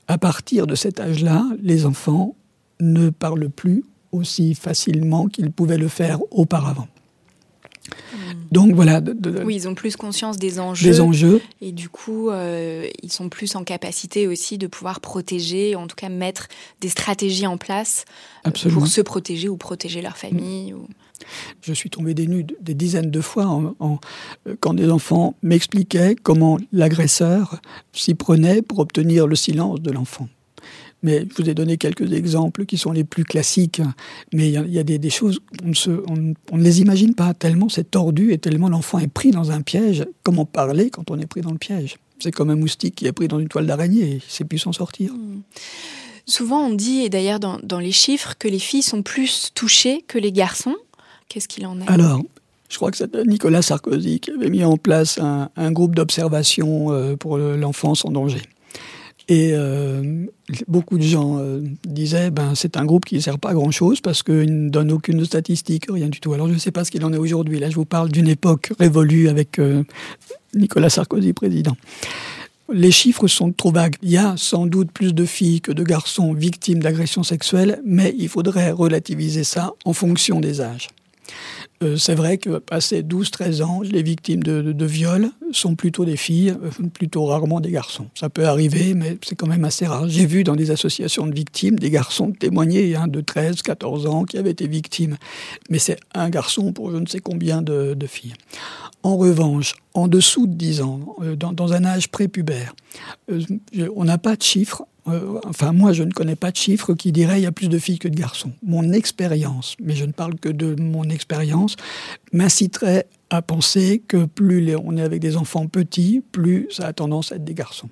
À partir de cet âge-là, les enfants ne parlent plus aussi facilement qu'ils pouvaient le faire auparavant. Donc voilà. oui, ils ont plus conscience des enjeux. Des enjeux. Et du coup, euh, ils sont plus en capacité aussi de pouvoir protéger, en tout cas mettre des stratégies en place euh, pour se protéger ou protéger leur famille. Je suis tombé des nues des dizaines de fois en, quand des enfants m'expliquaient comment l'agresseur s'y prenait pour obtenir le silence de l'enfant. Mais je vous ai donné quelques exemples qui sont les plus classiques. Mais il y, a, des, choses, on, on, ne les imagine pas tellement c'est tordu et tellement l'enfant est pris dans un piège. Comment parler quand on est pris dans le piège? C'est comme un moustique qui est pris dans une toile d'araignée il ne sait plus s'en sortir. Hmm. Souvent on dit, et d'ailleurs dans, dans les chiffres, que les filles sont plus touchées que les garçons. Qu'est-ce qu'il en est? Alors, je crois que c'est Nicolas Sarkozy qui avait mis en place un, un groupe d'observation euh, pour l'enfance en danger. Et euh, beaucoup de gens euh, disaient, ben c'est un groupe qui ne sert pas à grand chose parce qu'il ne donne aucune statistique, rien du tout. Alors je ne sais pas ce qu'il en est aujourd'hui. Là, je vous parle d'une époque révolue avec euh, Nicolas Sarkozy président. Les chiffres sont trop vagues. Il y a sans doute plus de filles que de garçons victimes d'agressions sexuelles, mais il faudrait relativiser ça en fonction des âges. Euh, c'est vrai que passé 12-13 ans, les victimes de, de, viol sont plutôt des filles, euh, plutôt rarement des garçons. Ça peut arriver, mais c'est quand même assez rare. J'ai vu dans des associations de victimes des garçons témoigner hein, de 13-14 ans qui avaient été victimes. Mais c'est un garçon pour je ne sais combien de, de filles. En revanche, en dessous de 10 ans, euh, dans, un âge prépubère, on n'a pas de chiffres euh, enfin moi je ne connais pas de chiffres qui diraient il y a plus de filles que de garçons. Mon expérience, mais je ne parle que de mon expérience, m'inciterait à penser que plus on est avec des enfants petits, plus ça a tendance à être des garçons.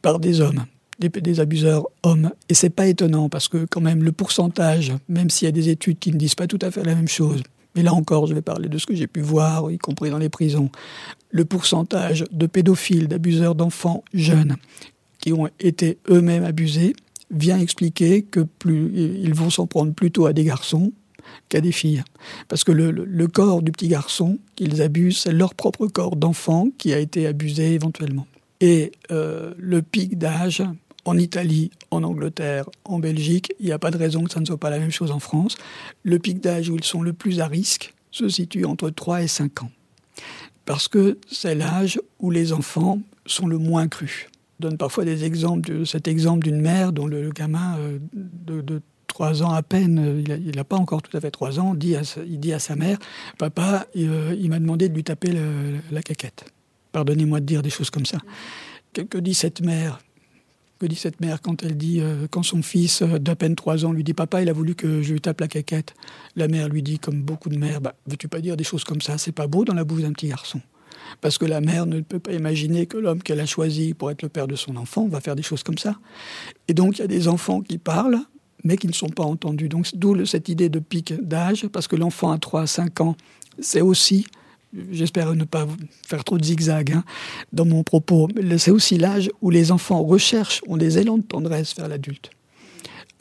Par des hommes, des, abuseurs hommes. Et c'est pas étonnant parce que quand même le pourcentage, même s'il y a des études qui ne disent pas tout à fait la même chose, mais là encore, je vais parler de ce que j'ai pu voir, y compris dans les prisons. Le pourcentage de pédophiles, d'abuseurs d'enfants jeunes qui ont été eux-mêmes abusés vient expliquer que plus ils vont s'en prendre plutôt à des garçons qu'à des filles. Parce que le, corps du petit garçon qu'ils abusent, c'est leur propre corps d'enfant qui a été abusé éventuellement. Et euh, le pic d'âge, en Italie, en Angleterre, en Belgique, il n'y a pas de raison que ça ne soit pas la même chose en France. Le pic d'âge où ils sont le plus à risque se situe entre 3 et 5 ans. Parce que c'est l'âge où les enfants sont le moins crus donne parfois des exemples, cet exemple d'une mère dont le, gamin euh, de, de 3 ans à peine, il n'a pas encore tout à fait 3 ans, dit il dit à sa mère, papa, euh, il, m'a demandé de lui taper la caquette. Pardonnez-moi de dire des choses comme ça. Que, dit cette mère que dit cette mère quand elle dit, quand son fils d'à peine 3 ans lui dit Papa, il a voulu que je lui tape la caquette La mère lui dit, comme beaucoup de mères bah, Veux-tu pas dire des choses comme ça? C'est pas beau dans la bouche d'un petit garçon parce que la mère ne peut pas imaginer que l'homme qu'elle a choisi pour être le père de son enfant va faire des choses comme ça. Et donc il y a des enfants qui parlent, mais qui ne sont pas entendus. Donc d'où cette idée de pic d'âge, parce que l'enfant à 3 à 5 ans, c'est aussi, j'espère ne pas faire trop de zigzag hein, dans mon propos, c'est aussi l'âge où les enfants recherchent, ont des élans de tendresse vers l'adulte.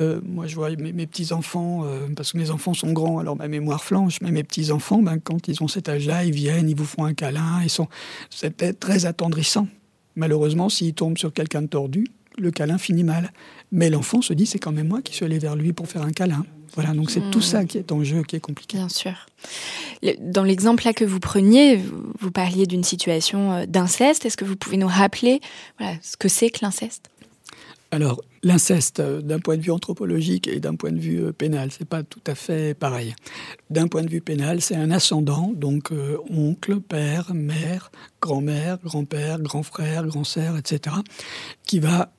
Euh, moi, je vois mes, petits-enfants, euh, parce que mes enfants sont grands, alors ma mémoire flanche, mais mes petits-enfants, ben, quand ils ont cet âge-là, ils viennent, ils vous font un câlin, ils sont... c'était très attendrissant. Malheureusement, s'ils tombent sur quelqu'un de tordu, le câlin finit mal. Mais l'enfant se dit, c'est quand même moi qui suis allé vers lui pour faire un câlin. Voilà, donc c'est tout hmm. ça qui est en jeu, qui est compliqué. Bien sûr. Dans l'exemple là que vous preniez, vous parliez d'une situation euh, d'inceste. Est-ce que vous pouvez nous rappeler voilà, ce que c'est que l'inceste? Alors, l'inceste, euh, d'un point de vue anthropologique et d'un point de vue euh, pénal, c'est pas tout à fait pareil. D'un point de vue pénal, c'est un ascendant, donc euh, oncle, père, mère, grand-mère, grand-père, grand-frère, grand-sœur, etc., qui va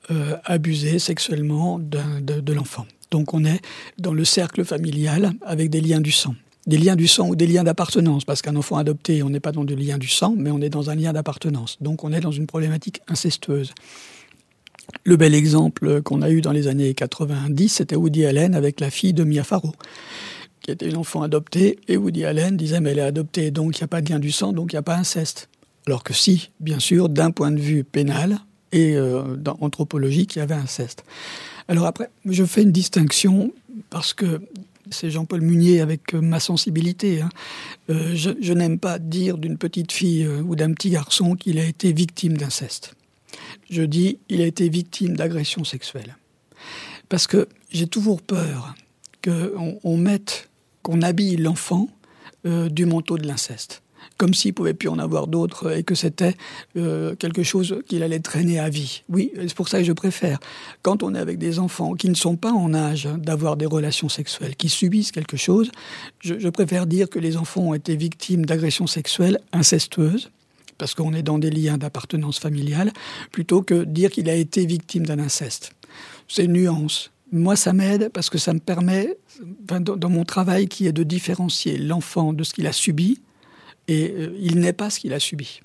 abuser sexuellement de, de l'enfant. Donc on est dans le cercle familial avec des liens du sang des liens du sang ou des liens d'appartenance, parce qu'un enfant adopté, on n'est pas dans des liens du sang, mais on est dans un lien d'appartenance. Donc on est dans une problématique incestueuse. Le bel exemple qu'on a eu dans les années 90, c'était Woody Allen avec la fille de Mia Farrow. qui était une enfant adoptée, et Woody Allen disait mais elle est adoptée, donc il n'y a pas de lien du sang, donc il n'y a pas inceste. Alors que si, bien sûr, d'un point de vue pénal et euh, anthropologique, il y avait inceste. Alors après, je fais une distinction parce que c'est Jean-Paul Munier avec euh, ma sensibilité. Hein. Euh, je, n'aime pas dire d'une petite fille ou d'un petit garçon qu'il a été victime d'inceste. Je dis il a été victime d'agression sexuelle. Parce que j'ai toujours peur qu'on on mette, qu'on habille l'enfant du manteau de l'inceste comme s'il pouvait plus en avoir d'autres et que c'était euh, quelque chose qu'il allait traîner à vie. Oui, c'est pour ça que je préfère. Quand on est avec des enfants qui ne sont pas en âge d'avoir des relations sexuelles, qui subissent quelque chose, je, préfère dire que les enfants ont été victimes d'agressions sexuelles incestueuses parce qu'on est dans des liens d'appartenance familiale, plutôt que dire qu'il a été victime d'un inceste. C'est une nuance. Moi, ça m'aide parce que ça me permet, dans mon travail qui est de différencier l'enfant de ce qu'il a subi, et euh, il n'est pas ce qu'il a subi.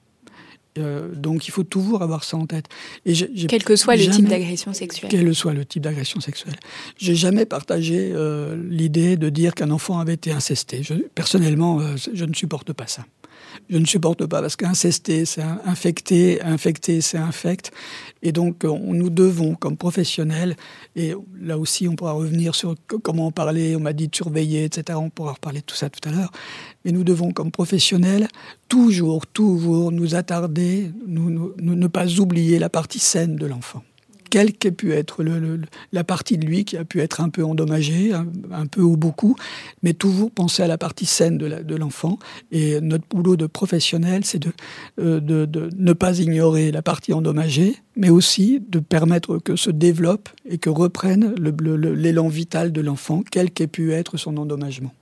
Euh, donc il faut toujours avoir ça en tête. Et quel que soit le type d'agression sexuelle. Quel que soit le type d'agression sexuelle. J'ai jamais partagé euh, l'idée de dire qu'un enfant avait été incesté. Je, personnellement, je ne supporte pas ça je ne supporte pas parce qu'incester, c'est infecter, infecter, c'est infect. Et donc, on, nous devons, comme professionnels, et là aussi, on pourra revenir sur comment parler, on m'a dit de surveiller, etc. On pourra reparler de tout ça tout à l'heure. Mais nous devons, comme professionnels, toujours, toujours nous attarder, nous, ne pas oublier la partie saine de l'enfant quelle qu'ait pu être le, la partie de lui qui a pu être un peu endommagée, un, peu ou beaucoup, mais toujours penser à la partie saine de l'enfant. et notre boulot de professionnel, c'est euh, de, de, ne pas ignorer la partie endommagée, mais aussi de permettre que se développe et que reprenne l'élan vital de l'enfant, quel qu'ait pu être son endommagement.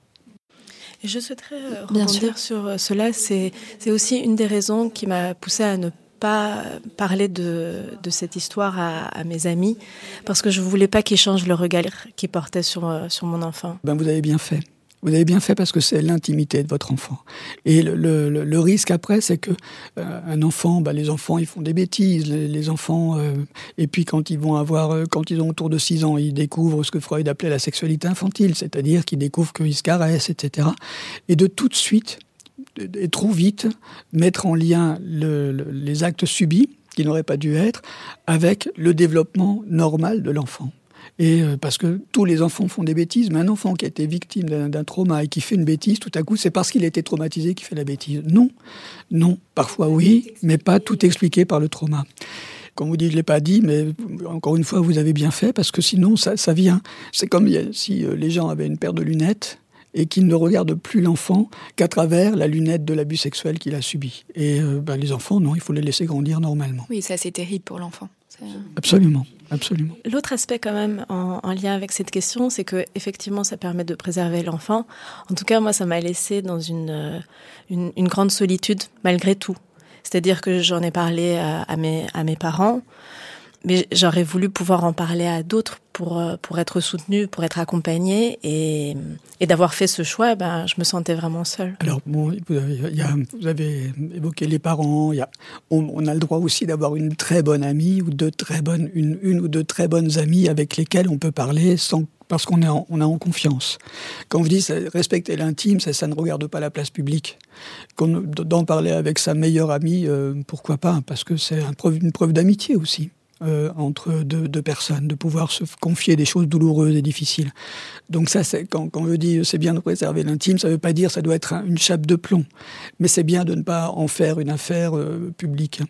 Et je souhaiterais euh, rebondir sur euh, cela. C'est aussi une des raisons qui m'a poussé à ne pas parler de, cette histoire à, mes amis parce que je voulais pas qu'ils changent le regard qu'ils portaient sur, euh, sur mon enfant. Ben vous avez bien fait. Vous avez bien fait parce que c'est l'intimité de votre enfant. Et le, le, risque après, c'est que euh, un enfant, ben les enfants, ils font des bêtises. Les, enfants, euh, et puis quand ils vont avoir, quand ils ont autour de 6 ans, ils découvrent ce que Freud appelait la sexualité infantile, c'est-à-dire qu'ils découvrent qu'ils se caressent, etc. Et de tout de suite, et trop vite mettre en lien les actes subis, qui n'auraient pas dû être, avec le développement normal de l'enfant. Et euh, parce que tous les enfants font des bêtises, mais un enfant qui a été victime d'un trauma et qui fait une bêtise, tout à coup, c'est parce qu'il a été traumatisé qu'il fait la bêtise. Non, non, parfois oui, mais pas tout expliqué par le trauma. Comme vous dites, je ne l'ai pas dit, mais encore une fois, vous avez bien fait, parce que sinon, ça, ça vient. C'est comme si euh, les gens avaient une paire de lunettes et qu'il ne regarde plus l'enfant qu'à travers la lunette de l'abus sexuel qu'il a subi. Et euh, bah, les enfants, non, il faut les laisser grandir normalement. Oui, ça c'est terrible pour l'enfant. Absolument, absolument. L'autre aspect quand même en, lien avec cette question, c'est que effectivement, ça permet de préserver l'enfant. En tout cas, moi, ça m'a laissé dans une, euh, une, grande solitude malgré tout. C'est-à-dire que j'en ai parlé à, mes, à mes parents mais j'aurais voulu pouvoir en parler à d'autres pour, euh, pour être soutenue, pour être accompagnée. Et, d'avoir fait ce choix, ben, je me sentais vraiment seule. Alors, bon, vous avez, évoqué les parents. Y a, on, a le droit aussi d'avoir une très bonne amie ou deux très bonnes, une, une ou deux très bonnes amies avec lesquelles on peut parler sans parce qu'on est, on est en confiance. Quand vous dites respecter l'intime, ça, ne regarde pas la place publique. D'en parler avec sa meilleure amie, euh, pourquoi pas Parce que c'est une preuve d'amitié aussi. Euh, entre deux, personnes, de pouvoir se confier des choses douloureuses et difficiles. Donc ça, c'est quand, quand veut dire c'est bien de préserver l'intime, ça ne veut pas dire ça doit être une chape de plomb, mais c'est bien de ne pas en faire une affaire euh, publique.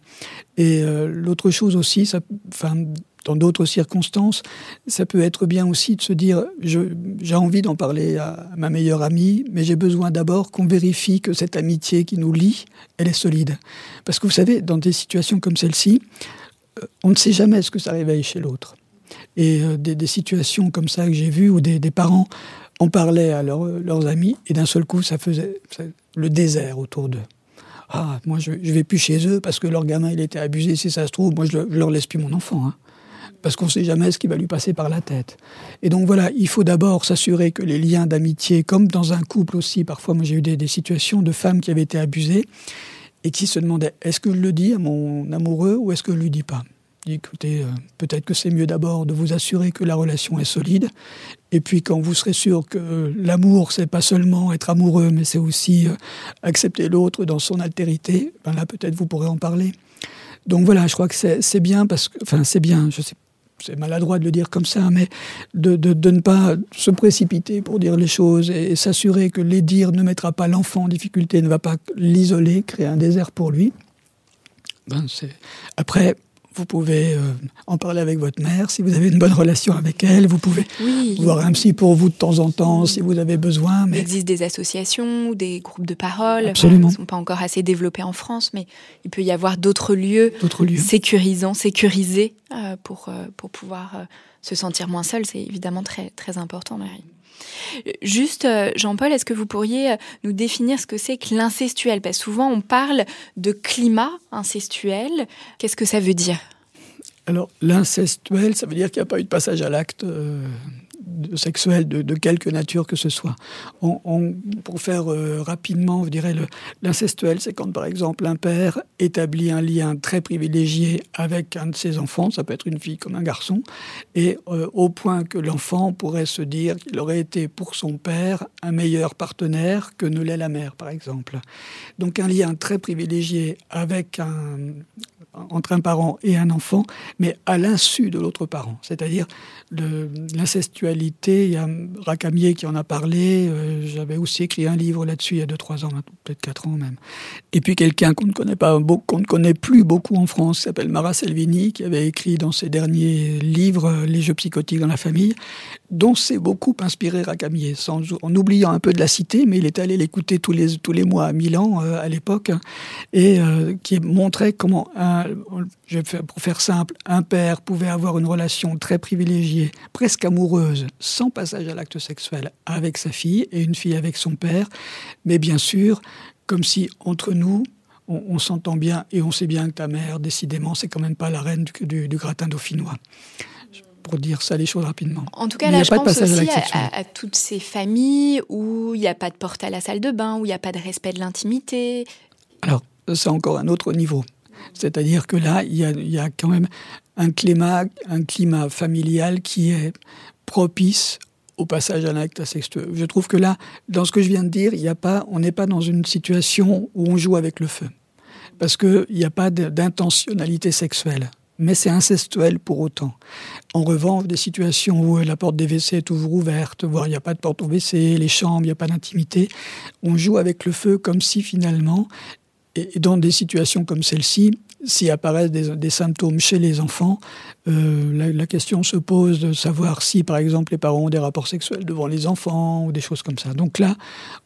Et euh, l'autre chose aussi, ça, dans d'autres circonstances, ça peut être bien aussi de se dire j'ai envie d'en parler à ma meilleure amie, mais j'ai besoin d'abord qu'on vérifie que cette amitié qui nous lie, elle est solide. Parce que vous savez, dans des situations comme celle-ci, on ne sait jamais ce que ça réveille chez l'autre. Et euh, des, situations comme ça que j'ai vues où des, parents en parlaient à leurs amis et d'un seul coup, ça faisait le désert autour d'eux. Ah, moi, je, ne vais plus chez eux parce que leur gamin, il était abusé. Si ça se trouve, moi, je, ne leur laisse plus mon enfant. Hein. parce qu'on ne sait jamais ce qui va lui passer par la tête. Et donc voilà, il faut d'abord s'assurer que les liens d'amitié, comme dans un couple aussi, parfois moi j'ai eu des, situations de femmes qui avaient été abusées, et qui se demandait est-ce que je le dis à mon amoureux ou est-ce que je ne lui dis pas? Écoutez, euh, peut-être que c'est mieux d'abord de vous assurer que la relation est solide. Et puis quand vous serez sûr que l'amour, c'est pas seulement être amoureux, mais c'est aussi euh, accepter l'autre dans son altérité, ben là peut-être vous pourrez en parler. Donc voilà, je crois que c'est bien parce que, enfin c'est bien, je sais c'est maladroit de le dire comme ça, mais de, de, ne pas se précipiter pour dire les choses et, s'assurer que les dire ne mettra pas l'enfant en difficulté, ne va pas l'isoler, créer un désert pour lui. Ben, Après, vous pouvez euh, en parler avec votre mère si vous avez une bonne relation avec elle. Vous pouvez voir un psy pour vous de temps en temps si vous avez besoin. Mais... Il existe des associations ou des groupes de parole. Absolument. ils ne sont pas encore assez développés en France, mais il peut y avoir d'autres lieux, lieux, sécurisants, sécurisés euh, pour, euh, pour pouvoir se sentir moins seul. C'est évidemment très, très important, Marie. Juste, Jean-Paul, est-ce que vous pourriez nous définir ce que c'est que l'incestuel? Parce souvent, on parle de climat incestuel. Qu'est-ce que ça veut dire? Alors, l'incestuel, ça veut dire qu'il n'y a pas eu de passage à l'acte euh, sexuel de, quelque nature que ce soit. On, pour faire euh, rapidement, je dirais, l'incestuel, c'est quand, par exemple, un père établit un lien très privilégié avec un de ses enfants, ça peut être une fille comme un garçon, et euh, au point que l'enfant pourrait se dire qu'il aurait été pour son père un meilleur partenaire que ne l'est la mère, par exemple. Donc un lien très privilégié avec un, entre un parent et un enfant, mais à l'insu de l'autre parent. C'est-à-dire l'incestualité, il y a Racamier qui en a parlé, euh, j'avais aussi écrit un livre là-dessus il y a 2-3 ans, peut-être 4 ans même. Et puis quelqu'un qu'on ne connaît pas, qu'on ne connaît plus beaucoup en France, s'appelle Mara Selvini, qui avait écrit dans ses derniers livres euh, Les jeux psychotiques dans la famille, dont s'est beaucoup inspiré Racamier, en oubliant un peu de la cité, mais il est allé l'écouter tous les, tous les mois à Milan euh, à l'époque, et qui montrait comment un, pour faire simple, un père pouvait avoir une relation très privilégiée, presque amoureuse, sans passage à l'acte sexuel avec sa fille et une fille avec son père, mais bien sûr, comme si entre nous, on, s'entend bien et on sait bien que ta mère, décidément, c'est quand même pas la reine du, gratin dauphinois pour dire ça les choses rapidement. En tout cas, là, je pense aussi à, à, toutes ces familles où il n'y a pas de porte à la salle de bain, où il n'y a pas de respect de l'intimité. Alors, c'est encore un autre niveau. C'est-à-dire que là, il y, a, quand même un climat, un climat familial qui est propice au passage à l'acte sexuel. Je trouve que là, dans ce que je viens de dire, il y a pas, on n'est pas dans une situation où on joue avec le feu. Parce qu'il n'y a pas d'intentionnalité sexuelle. Mais c'est incestuel pour autant. En revanche, des situations où la porte des WC est toujours ouverte, voire il n'y a pas de porte au WC, les chambres, il n'y a pas d'intimité, on joue avec le feu comme si finalement et dans des situations comme celle-ci, s'il apparaissent des, symptômes chez les enfants, euh, la, question se pose de savoir si, par exemple, les parents ont des rapports sexuels devant les enfants ou des choses comme ça. Donc là,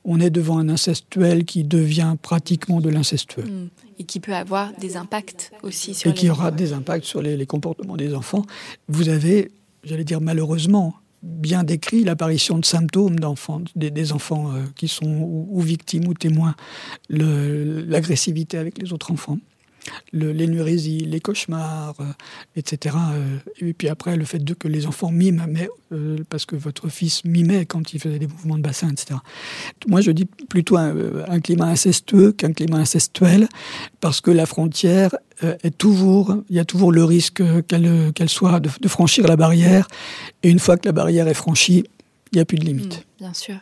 on est devant un incestuel qui devient pratiquement de l'incestueux. Mmh. Et qui peut avoir des impacts aussi sur Et qui aura des impacts sur les, les comportements des enfants. Vous avez, j'allais dire malheureusement, bien décrit l'apparition de symptômes d'enfants, des, enfants euh, qui sont ou, victimes ou témoins, l'agressivité avec les autres enfants l'énurésie, les cauchemars, euh, etc. Euh, et puis après, le fait de que les enfants miment, euh, parce que votre fils mimait quand il faisait des mouvements de bassin, etc. Moi, je dis plutôt un, climat incestueux qu'un climat incestuel, parce que la frontière est toujours, il y a toujours le risque qu'elle soit de franchir la barrière, et une fois que la barrière est franchie, il n'y a plus de limite. Hmm, bien sûr.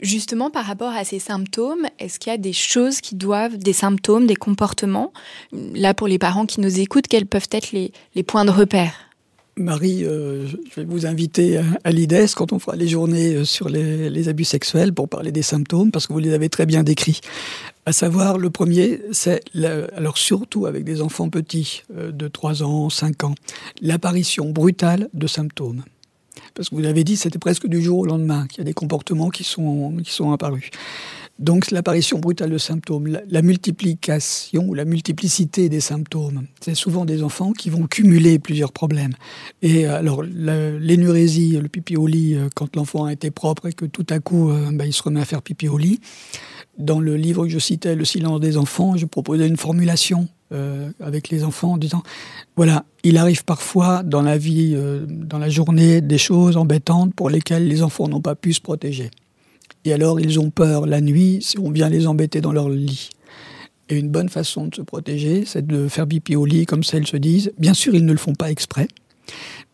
Justement, par rapport à ces symptômes, est-ce qu'il y a des choses qui doivent, des symptômes, des comportements Là, pour les parents qui nous écoutent, quels peuvent être les, points de repère? Marie, euh, je vais vous inviter à l'IDES quand on fera les journées euh, sur les, abus sexuels pour parler des symptômes, parce que vous les avez très bien décrits. À savoir, le premier, c'est, alors surtout avec des enfants petits euh, de 3 ans, 5 ans, l'apparition brutale de symptômes. Parce que vous l'avez dit, c'était presque du jour au lendemain qu'il y a des comportements qui sont, qui sont apparus. Donc l'apparition brutale de symptômes, la, multiplication ou la multiplicité des symptômes, c'est souvent des enfants qui vont cumuler plusieurs problèmes. Et euh, alors l'énurésie, le pipi au lit, euh, quand l'enfant a été propre et que tout à coup euh, bah, il se remet à faire pipi au lit. Dans le livre que je citais, Le silence des enfants, je proposais une formulation euh, avec les enfants en disant voilà, il arrive parfois dans la vie, euh, dans la journée, des choses embêtantes pour lesquelles les enfants n'ont pas pu se protéger. Et alors ils ont peur la nuit si on vient les embêter dans leur lit. Et une bonne façon de se protéger, c'est de faire pipi au lit, comme ça ils se disent. Bien sûr, ils ne le font pas exprès,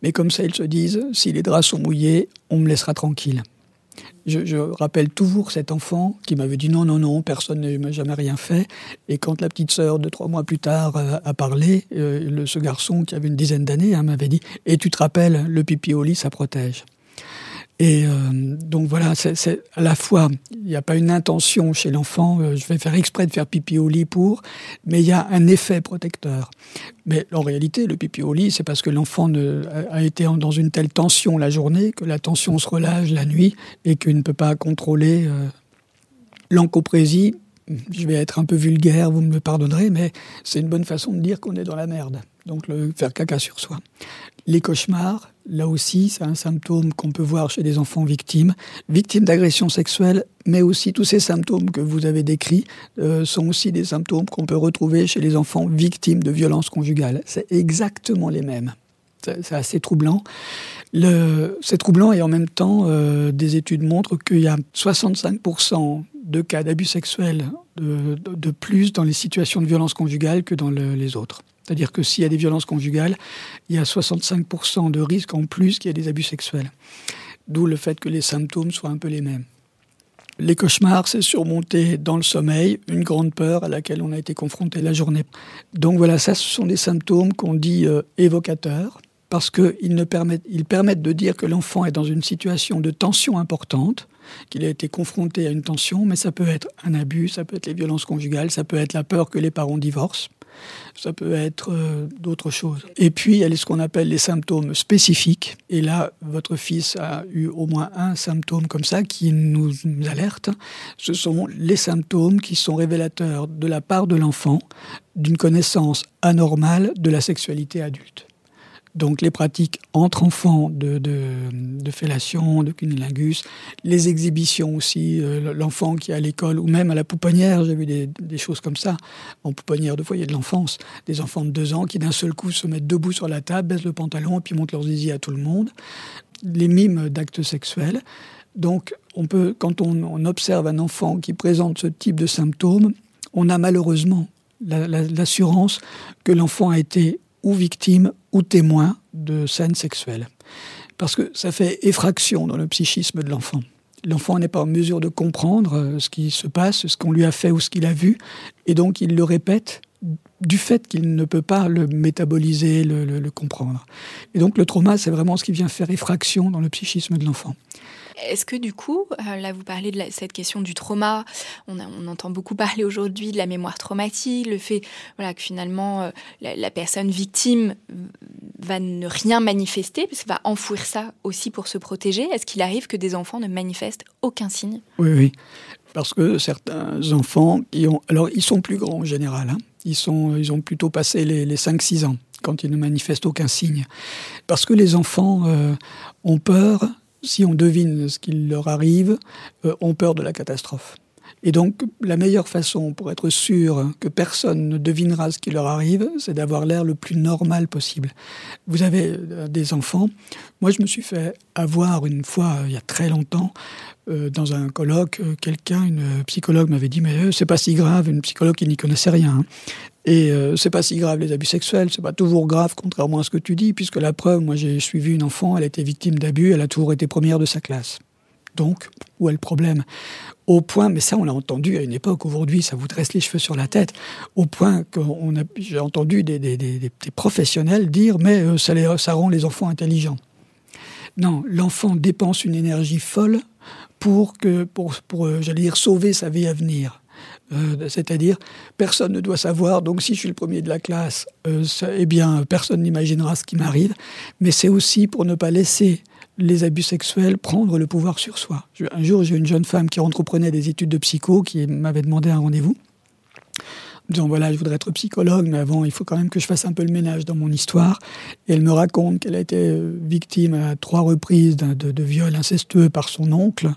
mais comme ça ils se disent, si les draps sont mouillés, on me laissera tranquille. Je, rappelle toujours cet enfant qui m'avait dit non, non, non, personne ne m'a jamais rien fait. Et quand la petite sœur, de trois mois plus tard, euh, a, parlé, euh, ce garçon qui avait une dizaine d'années hein, m'avait dit Et tu te rappelles, le pipi au lit, ça protège. Et euh, donc voilà, c'est à la fois, il n'y a pas une intention chez l'enfant, euh, je vais faire exprès de faire pipi au lit pour, mais il y a un effet protecteur. Mais en réalité, le pipi au lit, c'est parce que l'enfant a été dans une telle tension la journée que la tension se relâche la nuit et qu'il ne peut pas contrôler euh, l'encoprésie. Je vais être un peu vulgaire, vous me pardonnerez, mais c'est une bonne façon de dire qu'on est dans la merde. Donc le faire caca sur soi. Les cauchemars, là aussi, c'est un symptôme qu'on peut voir chez des enfants victimes, victimes d'agressions sexuelles, mais aussi tous ces symptômes que vous avez décrits euh, sont aussi des symptômes qu'on peut retrouver chez les enfants victimes de violences conjugales. C'est exactement les mêmes. C'est assez troublant. C'est troublant et en même temps, euh, des études montrent qu'il y a 65% de cas d'abus sexuels de, plus dans les situations de violence conjugale que dans les autres. C'est-à-dire que s'il y a des violences conjugales, il y a 65% de risque en plus qu'il y ait des abus sexuels. D'où le fait que les symptômes soient un peu les mêmes. Les cauchemars, c'est surmonter dans le sommeil une grande peur à laquelle on a été confronté la journée. Donc voilà, ça, ce sont des symptômes qu'on dit euh, évocateurs, parce qu'ils permettent, de dire que l'enfant est dans une situation de tension importante, qu'il a été confronté à une tension, mais ça peut être un abus, ça peut être les violences conjugales, ça peut être la peur que les parents divorcent ça peut être euh, d'autres choses. Et puis, il y a ce qu'on appelle les symptômes spécifiques. Et là, votre fils a eu au moins un symptôme comme ça qui nous alerte. Ce sont les symptômes qui sont révélateurs de la part de l'enfant d'une connaissance anormale de la sexualité adulte. Donc les pratiques entre enfants de, de, fellation, de cunilingus, les exhibitions aussi, euh, l'enfant qui est à l'école ou même à la pouponnière, j'ai vu des, choses comme ça, en pouponnière de foyer de l'enfance, des enfants de deux ans qui d'un seul coup se mettent debout sur la table, baissent le pantalon et puis montent leurs zizi à tout le monde, les mimes d'actes sexuels. Donc on peut, quand on, observe un enfant qui présente ce type de symptômes, on a malheureusement l'assurance que l'enfant a été ou victime ou témoin de scènes sexuelles. Parce que ça fait effraction dans le psychisme de l'enfant. L'enfant n'est pas en mesure de comprendre euh, ce qui se passe, ce qu'on lui a fait ou ce qu'il a vu, et donc il le répète du fait qu'il ne peut pas le métaboliser, le, le comprendre. Et donc le trauma, c'est vraiment ce qui vient faire effraction dans le psychisme de l'enfant. Est-ce que du coup, euh, là vous parlez de cette question du trauma, on, entend beaucoup parler aujourd'hui de la mémoire traumatique, le fait voilà, que finalement euh, la, personne victime va ne rien manifester, parce qu'elle va enfouir ça aussi pour se protéger. Est-ce qu'il arrive que des enfants ne manifestent aucun signe? Oui, oui. Parce que certains enfants, ils ont, alors ils sont plus grands en général, hein. ils, sont, ils ont plutôt passé les, 5-6 ans quand ils ne manifestent aucun signe. Parce que les enfants euh, ont peur si on devine ce qui leur arrive, euh, ont peur de la catastrophe. Et donc, la meilleure façon pour être sûr que personne ne devinera ce qui leur arrive, c'est d'avoir l'air le plus normal possible. Vous avez euh, des enfants. Moi, je me suis fait avoir une fois, il y a très longtemps, euh, dans un colloque, quelqu'un, une psychologue m'avait dit mais c'est pas si grave, une psychologue qui n'y connaissait rien. Hein. Et euh, c'est pas si grave les abus sexuels, c'est pas toujours grave contrairement à ce que tu dis, puisque la preuve, moi j'ai suivi une enfant, elle était victime d'abus, elle a toujours été première de sa classe. Donc, où est le problème? Au point, mais ça on l'a entendu à une époque, aujourd'hui ça vous dresse les cheveux sur la tête, au point que j'ai entendu des, des, des, professionnels dire mais euh, ça, les, ça rend les enfants intelligents. Non, l'enfant dépense une énergie folle pour, que, pour, pour euh, j'allais dire, sauver sa vie à venir. Euh, c'est-à-dire personne ne doit savoir. Donc si je suis le premier de la classe, euh, eh bien personne n'imaginera ce qui m'arrive. Mais c'est aussi pour ne pas laisser les abus sexuels prendre le pouvoir sur soi. Un jour, j'ai une jeune femme qui entreprenait des études de psycho qui m'avait demandé un rendez-vous disant voilà, je voudrais être psychologue, mais avant, il faut quand même que je fasse un peu le ménage dans mon histoire. Et elle me raconte qu'elle a été euh, victime à trois reprises de, de, viol incestueux par son oncle.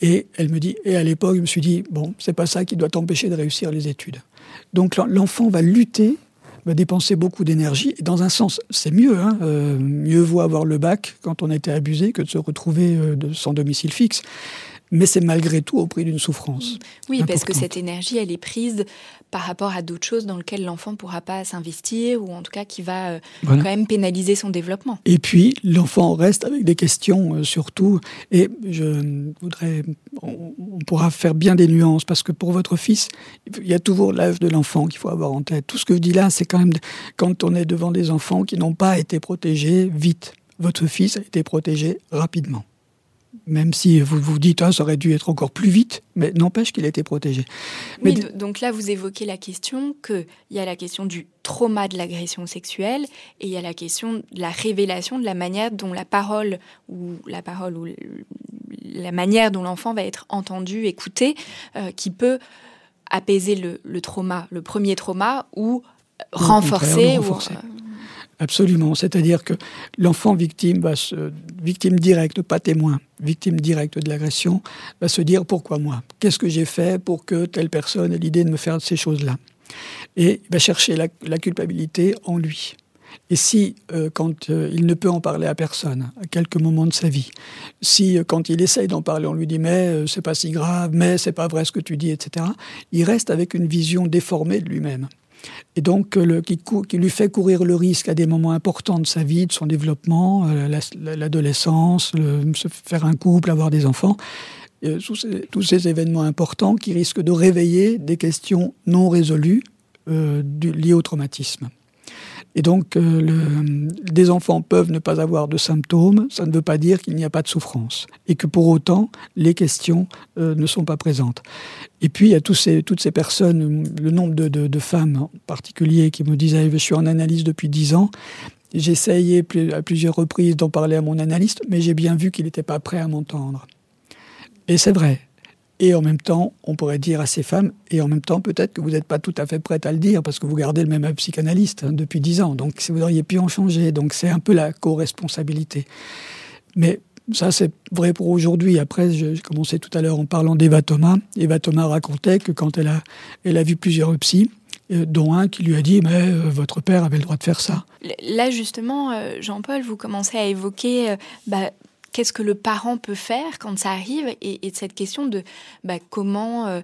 Et elle me dit, et à l'époque, je me suis dit, bon, c'est pas ça qui doit t'empêcher de réussir les études. Donc l'enfant va lutter va dépenser beaucoup d'énergie. Et dans un sens, c'est mieux. Hein euh, mieux vaut avoir le bac quand on a été abusé que de se retrouver euh, sans domicile fixe. Mais c'est malgré tout au prix d'une souffrance. Oui, parce que cette énergie, elle est prise par rapport à d'autres choses dans lesquelles l'enfant ne pourra pas s'investir ou en tout cas qui va euh, quand même pénaliser son développement. Et puis l'enfant reste avec des questions euh, surtout et je voudrais on, pourra faire bien des nuances parce que pour votre fils il y a toujours l'âge de l'enfant qu'il faut avoir en tête. Tout ce que je dis là c'est quand même quand on est devant des enfants qui n'ont pas été protégés vite. Votre fils a été protégé rapidement même si vous vous dites ah, ça aurait dû être encore plus vite, mais n'empêche qu'il a été protégé. Mais donc là, vous évoquez la question qu'il y a la question du trauma de l'agression sexuelle et il y a la question de la révélation de la manière dont la parole ou la parole ou la manière dont l'enfant va être entendu, écouté, euh, qui peut apaiser le, trauma, le premier trauma ou renforcer. Ou, Absolument. C'est-à-dire que l'enfant victime va victime directe, pas témoin, victime directe de l'agression, va se dire pourquoi moi? Qu'est-ce que j'ai fait pour que telle personne ait l'idée de me faire ces choses-là? Et il va chercher la, culpabilité en lui. Et si, euh, quand euh, il ne peut en parler à personne, à quelques moments de sa vie, si, euh, quand il essaye d'en parler, on lui dit mais c'est pas si grave, mais c'est pas vrai ce que tu dis, etc., il reste avec une vision déformée de lui-même et donc le, qui, lui fait courir le risque à des moments importants de sa vie, de son développement, euh, l'adolescence, se faire un couple, avoir des enfants, euh, tous, ces, événements importants qui risquent de réveiller des questions non résolues euh, liées au traumatisme. Et donc, euh, des enfants peuvent ne pas avoir de symptômes, ça ne veut pas dire qu'il n'y a pas de souffrance, et que pour autant, les questions euh, ne sont pas présentes. Et puis, il y a ces, toutes ces personnes, le nombre de, de, femmes en particulier qui me disaient, je suis en analyse depuis dix ans, j'ai essayé à plusieurs reprises d'en parler à mon analyste, mais j'ai bien vu qu'il n'était pas prêt à m'entendre. Et c'est vrai, et en même temps, on pourrait dire à ces femmes, et en même temps, peut-être que vous n'êtes pas tout à fait prête à le dire, parce que vous gardez le même psychanalyste hein, depuis dix ans, donc vous auriez pu en changer. Donc c'est un peu la co-responsabilité. Mais ça, c'est vrai pour aujourd'hui. Après, j'ai commencé tout à l'heure en parlant d'Eva Thomas. Eva Thomas racontait que quand elle a, elle a vu plusieurs psys, euh, dont un qui lui a dit mais euh, votre père avait le droit de faire ça. Là justement, euh, Jean-Paul, vous commencez à évoquer bah, qu'est-ce que le parent peut faire quand ça arrive et, cette question de bah, comment euh,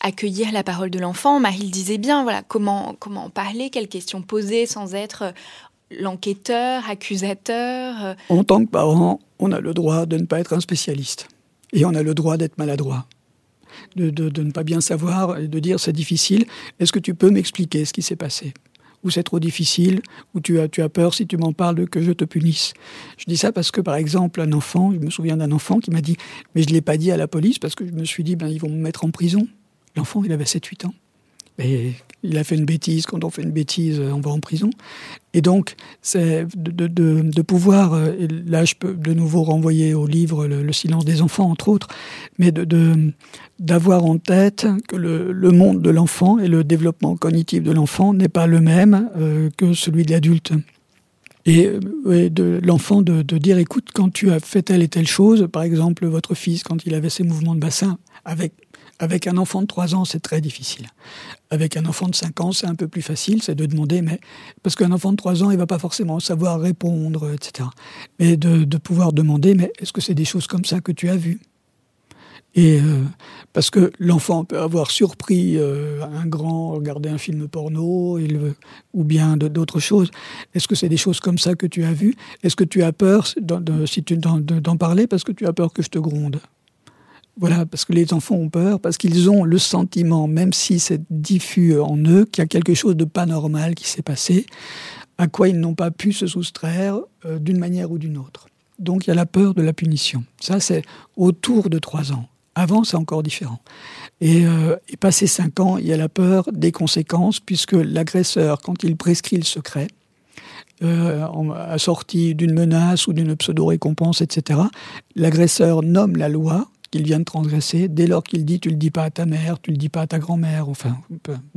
accueillir la parole de l'enfant. Marie le disait bien, voilà, comment, comment parler, quelles questions poser sans être euh, l'enquêteur, accusateur. Euh. En tant que parent, on a le droit de ne pas être un spécialiste et on a le droit d'être maladroit. De, de, ne pas bien savoir et de dire c'est difficile. Est-ce que tu peux m'expliquer ce qui s'est passé? Ou c'est trop difficile, ou tu as, tu as peur si tu m'en parles que je te punisse. Je dis ça parce que, par exemple, un enfant, je me souviens d'un enfant qui m'a dit, mais je ne l'ai pas dit à la police parce que je me suis dit, ben, ils vont me mettre en prison. L'enfant, il avait 7-8 ans. Et il a fait une bêtise. Quand on fait une bêtise, on va en prison. Et donc, c'est de, de, de, pouvoir, euh, là je peux de nouveau renvoyer au livre Le, silence des enfants, entre autres, mais d'avoir en tête que le, monde de l'enfant et le développement cognitif de l'enfant n'est pas le même euh, que celui de l'adulte. Et, de l'enfant de, de, dire, écoute, quand tu as fait telle et telle chose, par exemple votre fils, quand il avait ses mouvements de bassin, avec avec un enfant de 3 ans, c'est très difficile. Avec un enfant de 5 ans, c'est un peu plus facile, c'est de demander, mais parce qu'un enfant de 3 ans, il va pas forcément savoir répondre, etc. Mais de, pouvoir demander, mais est-ce que c'est des choses comme ça que tu as vues? Et euh, parce que l'enfant peut avoir surpris euh, un grand, regarder un film porno, ou bien d'autres choses. Est-ce que c'est des choses comme ça que tu as vues? Est-ce que tu as peur, d'en parler, parce que tu as peur que je te gronde? Voilà, parce que les enfants ont peur, parce qu'ils ont le sentiment, même si c'est diffus en eux, qu'il y a quelque chose de pas normal qui s'est passé, à quoi ils n'ont pas pu se soustraire euh, d'une manière ou d'une autre. Donc il y a la peur de la punition. Ça, c'est autour de trois ans. Avant, c'est encore différent. Et, euh, passé cinq ans, il y a la peur des conséquences, puisque l'agresseur, quand il prescrit le secret, euh, assorti d'une menace ou d'une pseudo-récompense, etc., l'agresseur nomme la loi qu'il vient de transgresser, dès lors qu'il dit tu le dis pas à ta mère, tu le dis pas à ta grand-mère, enfin,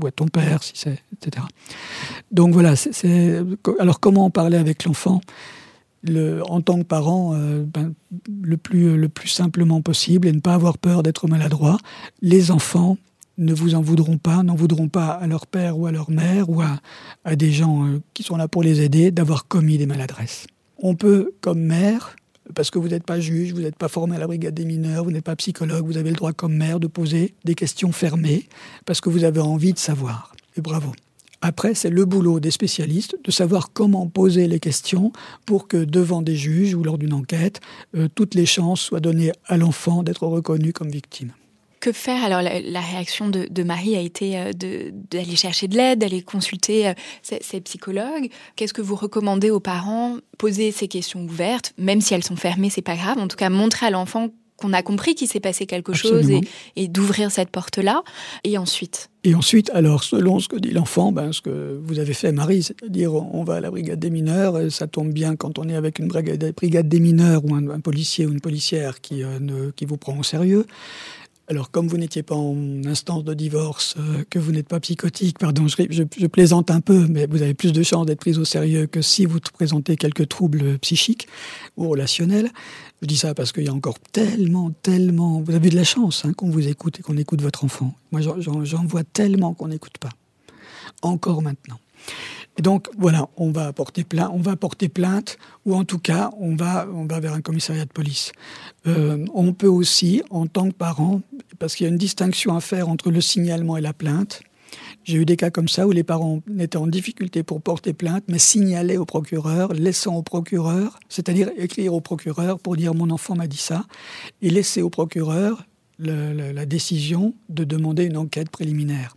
ou à ton père, si c'est, etc. Donc voilà, c'est, alors comment en parler avec l'enfant? Le, en tant que parent, euh, ben, le, plus, le plus simplement possible et ne pas avoir peur d'être maladroit. Les enfants ne vous en voudront pas, n'en voudront pas à leur père ou à leur mère ou à, à des gens euh, qui sont là pour les aider d'avoir commis des maladresses. On peut, comme mère, parce que vous n'êtes pas juge, vous n'êtes pas formé à la brigade des mineurs, vous n'êtes pas psychologue, vous avez le droit comme maire de poser des questions fermées, parce que vous avez envie de savoir. Et bravo. Après, c'est le boulot des spécialistes de savoir comment poser les questions pour que devant des juges ou lors d'une enquête, euh, toutes les chances soient données à l'enfant d'être reconnu comme victime. Que faire Alors la, réaction de, Marie a été euh, d'aller chercher de l'aide, d'aller consulter euh, ses, psychologues. Qu'est-ce que vous recommandez aux parents? Poser ces questions ouvertes, même si elles sont fermées, c'est pas grave. En tout cas, montrer à l'enfant qu'on a compris qu'il s'est passé quelque chose et, d'ouvrir cette porte-là. Et ensuite? Et ensuite, alors, selon ce que dit l'enfant, ben, ce que vous avez fait, Marie, c'est-à-dire on va à la brigade des mineurs, et ça tombe bien quand on est avec une brigade, brigade des mineurs ou un, policier ou une policière qui, euh, ne, qui vous prend au sérieux. Alors, comme vous n'étiez pas en instance de divorce, euh, que vous n'êtes pas psychotique, pardon, je, plaisante un peu, mais vous avez plus de chances d'être prise au sérieux que si vous présentez quelques troubles psychiques ou relationnels. Je dis ça parce qu'il y a encore tellement, tellement. Vous avez de la chance hein, qu'on vous écoute et qu'on écoute votre enfant. Moi, j'en vois tellement qu'on n'écoute pas. Encore maintenant. Donc voilà, on va porter plainte, on va porter plainte, ou en tout cas, on va, on va vers un commissariat de police. Euh, on peut aussi, en tant que parent, parce qu'il y a une distinction à faire entre le signalement et la plainte. J'ai eu des cas comme ça où les parents étaient en difficulté pour porter plainte, mais signalaient au procureur, laissant au procureur, c'est-à-dire écrire au procureur pour dire mon enfant m'a dit ça, et laisser au procureur la décision de demander une enquête préliminaire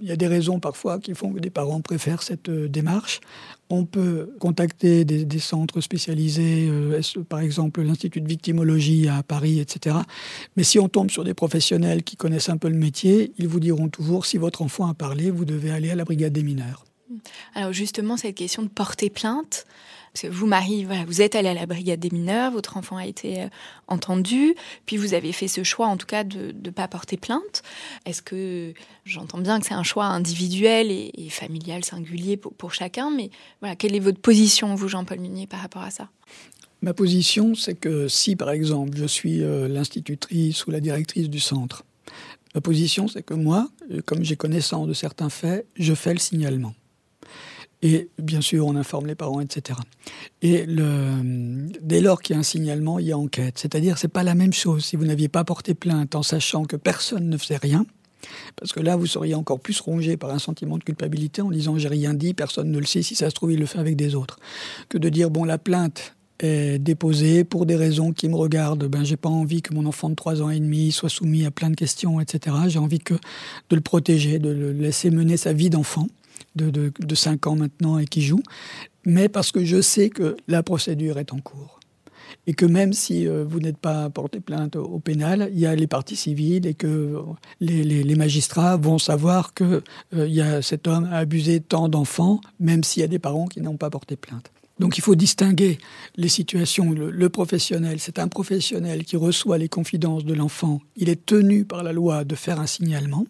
il y a des raisons parfois qui font que des parents préfèrent cette euh, démarche. On peut contacter des, centres spécialisés, euh, par exemple l'Institut de victimologie à Paris, etc. Mais si on tombe sur des professionnels qui connaissent un peu le métier, ils vous diront toujours si votre enfant a parlé, vous devez aller à la brigade des mineurs. Alors justement, cette question de porter plainte, vous, Marie, vous êtes allée à la brigade des mineurs, votre enfant a été euh, entendu, puis vous avez fait ce choix, en tout cas, de ne pas porter plainte. Est-ce que j'entends bien que c'est un choix individuel et, familial, singulier pour, chacun, mais voilà, quelle est votre position, vous, Jean-Paul Munier, par rapport à ça? Ma position, c'est que si, par exemple, je suis euh, l'institutrice ou la directrice du centre, ma position, c'est que moi, euh, comme j'ai connaissance de certains faits, je fais le signalement. Et bien sûr, on informe les parents, etc. Et dès lors qu'il y a un signalement, il y a enquête. C'est-à-dire, c'est pas la même chose si vous n'aviez pas porté plainte en sachant que personne ne faisait rien. Parce que là, vous seriez encore plus rongé par un sentiment de culpabilité en disant j'ai rien dit, personne ne le sait, si ça se trouve, il le fait avec des autres. Que de dire bon, la plainte est déposée pour des raisons qui me regardent. Ben, j'ai pas envie que mon enfant de 3 ans et demi soit soumis à plein de questions, etc. J'ai envie que de le protéger, de le laisser mener sa vie d'enfant de, de, 5 ans maintenant et qui joue, mais parce que je sais que la procédure est en cours. Et que même si euh, vous n'êtes pas porté plainte au, pénal, il y a les parties civiles et que les, magistrats vont savoir que euh, y a cet homme a abusé tant d'enfants, même s'il y a des parents qui n'ont pas porté plainte. Donc il faut distinguer les situations. le professionnel, c'est un professionnel qui reçoit les confidences de l'enfant. Il est tenu par la loi de faire un signalement.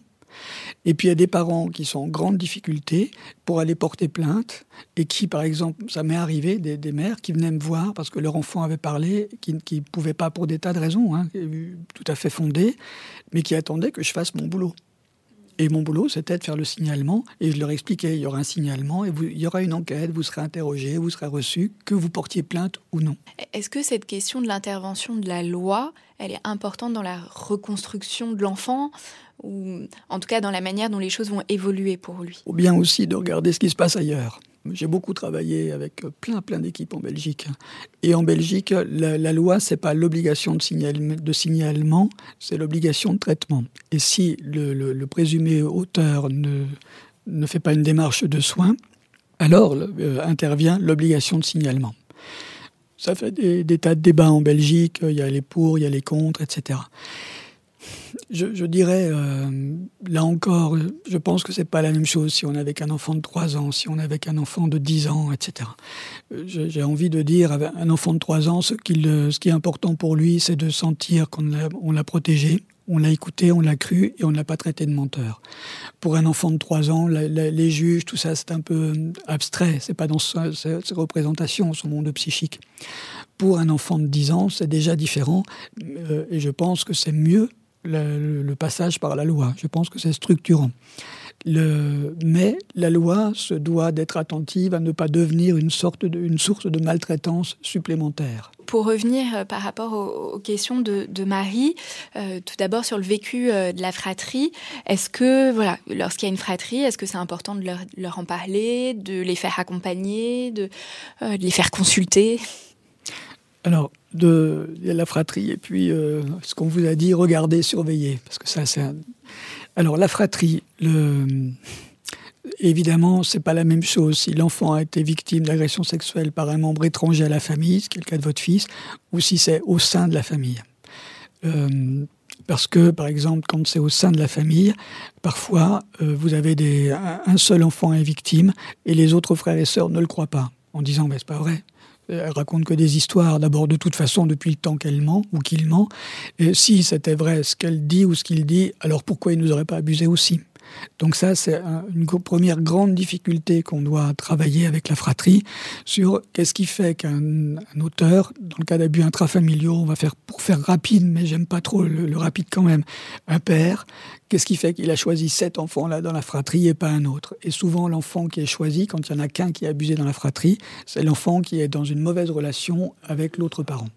Et puis il y a des parents qui sont en grande difficulté pour aller porter plainte et qui, par exemple, ça m'est arrivé, des, mères qui venaient me voir parce que leur enfant avait parlé, qui ne pouvaient pas pour des tas de raisons, hein, tout à fait fondées, mais qui attendaient que je fasse mon boulot. Et mon boulot, c'était de faire le signalement. Et je leur expliquais, il y aura un signalement, et il y aura une enquête, vous serez interrogé, vous serez reçu, que vous portiez plainte ou non. Est-ce que cette question de l'intervention de la loi, elle est importante dans la reconstruction de l'enfant ou en tout cas dans la manière dont les choses vont évoluer pour lui? Ou bien aussi de regarder ce qui se passe ailleurs. J'ai beaucoup travaillé avec plein plein d'équipes en Belgique. Et en Belgique, la, loi, c'est pas l'obligation de, signalement, c'est l'obligation de traitement. Et si le, présumé auteur ne, ne, fait pas une démarche de soins, alors euh, intervient l'obligation de signalement. Ça fait des, tas de débats en Belgique, il y a les pour, il y a les contre, etc je, dirais, euh, là encore, je pense que c'est pas la même chose si on est avec un enfant de 3 ans, si on est avec un enfant de 10 ans, etc. Euh, j'ai envie de dire, un enfant de 3 ans, ce, ce qui est important pour lui, c'est de sentir qu'on l'a protégé, on l'a écouté, on l'a cru et on ne l'a pas traité de menteur. Pour un enfant de 3 ans, les juges, tout ça, c'est un peu abstrait. C'est pas dans ses, représentations, son monde psychique. Pour un enfant de 10 ans, c'est déjà différent. Euh, et je pense que c'est mieux le, passage par la loi. Je pense que c'est structurant. Mais la loi se doit d'être attentive à ne pas devenir une sorte de, source de maltraitance supplémentaire. Pour revenir euh, par rapport aux, questions de, Marie, euh, tout d'abord sur le vécu euh, de la fratrie, est-ce que, voilà, lorsqu'il y a une fratrie, est-ce que c'est important de leur, en parler, de les faire accompagner, de les faire consulter? Alors, de, la fratrie et puis ce qu'on vous a dit, regardez, surveillez, parce que ça, c'est Alors, la fratrie, le, Évidemment, c'est pas la même chose si l'enfant a été victime d'agression sexuelle par un membre étranger à la famille, ce qui est le cas de votre fils, ou si c'est au sein de la famille. Euh, parce que, par exemple, quand c'est au sein de la famille, parfois, euh, vous avez un, seul enfant est victime et les autres frères et sœurs ne le croient pas, en disant, mais c'est pas vrai. Elle raconte que des histoires, d'abord de toute façon depuis le temps qu'elle ment ou qu'il ment. Et si c'était vrai ce qu'elle dit ou ce qu'il dit, alors pourquoi il ne nous aurait pas abusé aussi? Donc ça, c'est une première grande difficulté qu'on doit travailler avec la fratrie sur qu'est-ce qui fait qu'un auteur, dans le cas d'abus intrafamiliaux, on va faire pour faire rapide, mais j'aime pas trop le, rapide quand même, un père, qu'est-ce qui fait qu'il a choisi cet enfant-là dans la fratrie et pas un autre? Et souvent, l'enfant qui est choisi, quand il y en a qu'un qui est abusé dans la fratrie, c'est l'enfant qui est dans une mauvaise relation avec l'autre parent.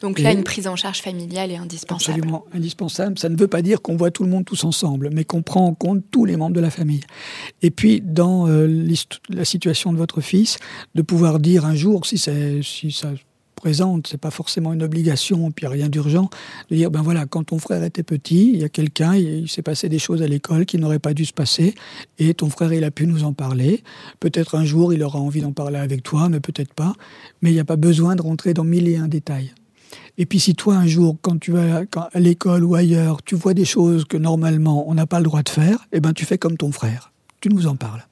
Donc là, une prise en charge familiale est indispensable. Absolument indispensable. Ça ne veut pas dire qu'on voit tout le monde tous ensemble, mais qu'on prend en compte tous les membres de la famille. Et puis, dans euh, la situation de votre fils, de pouvoir dire un jour, si, si ça présente, c'est pas forcément une obligation, puis rien d'urgent, de dire ben voilà, quand ton frère était petit, il y a quelqu'un, il, s'est passé des choses à l'école qui n'auraient pas dû se passer, et ton frère il a pu nous en parler. Peut-être un jour il aura envie d'en parler avec toi, mais peut-être pas. Mais il n'y a pas besoin de rentrer dans mille et un détails. Et puis si toi un jour, quand tu vas à l'école ou ailleurs, tu vois des choses que normalement on n'a pas le droit de faire, eh ben tu fais comme ton frère. Tu nous en parles.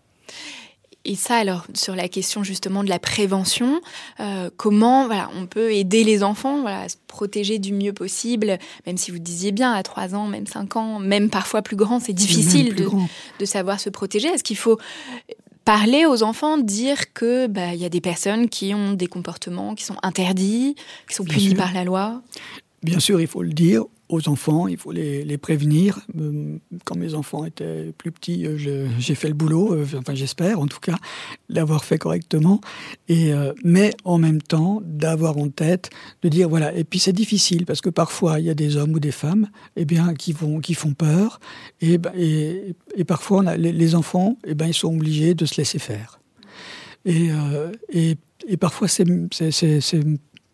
Et ça, alors, sur la question justement de la prévention, euh, comment voilà, on peut aider les enfants voilà, à se protéger du mieux possible, même si vous disiez bien, à 3 ans, même 5 ans, même parfois plus grand, c'est difficile de, de, savoir se protéger. Est-ce qu'il faut parler aux enfants, dire que bah, il y a des personnes qui ont des comportements qui sont interdits, qui sont punis par la loi? Bien sûr, il faut le dire aux enfants, il faut les, prévenir. Euh, quand mes enfants étaient plus petits, euh, j'ai fait le boulot, euh, enfin j'espère en tout cas, l'avoir fait correctement. Et, mais en même temps, d'avoir en tête, de dire voilà. Et puis c'est difficile parce que parfois il y a des hommes ou des femmes, eh bien, qui vont, qui font peur. Et, ben, et, parfois les, enfants, eh ben, ils sont obligés de se laisser faire. Et, et, et parfois c'est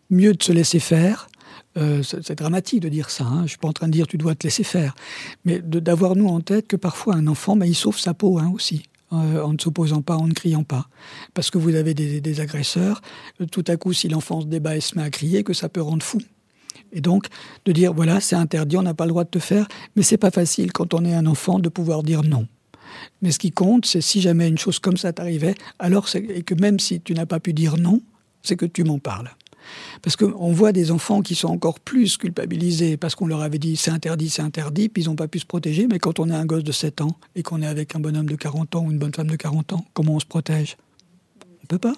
mieux de se laisser faire euh, c'est dramatique de dire ça. Hein. Je ne suis pas en train de dire tu dois te laisser faire, mais d'avoir nous en tête que parfois un enfant, mais il sauve sa peau hein, aussi. Euh, en ne s'opposant pas, en ne criant pas. Parce que vous avez des, agresseurs, euh, tout à coup, si l'enfant se débat et se met à crier, que ça peut rendre fou. Et donc, de dire, voilà, c'est interdit, on n'a pas le droit de te faire, mais c'est pas facile quand on est un enfant de pouvoir dire non. Mais ce qui compte, c'est si jamais une chose comme ça t'arrivait, alors et que même si tu n'as pas pu dire non, c'est que tu m'en parles. Parce qu'on voit des enfants qui sont encore plus culpabilisés parce qu'on leur avait dit c'est interdit, c'est interdit, puis ils n'ont pas pu se protéger. Mais quand on est un gosse de 7 ans et qu'on est avec un bonhomme de 40 ans ou une bonne femme de 40 ans, comment on se protège? On ne peut pas.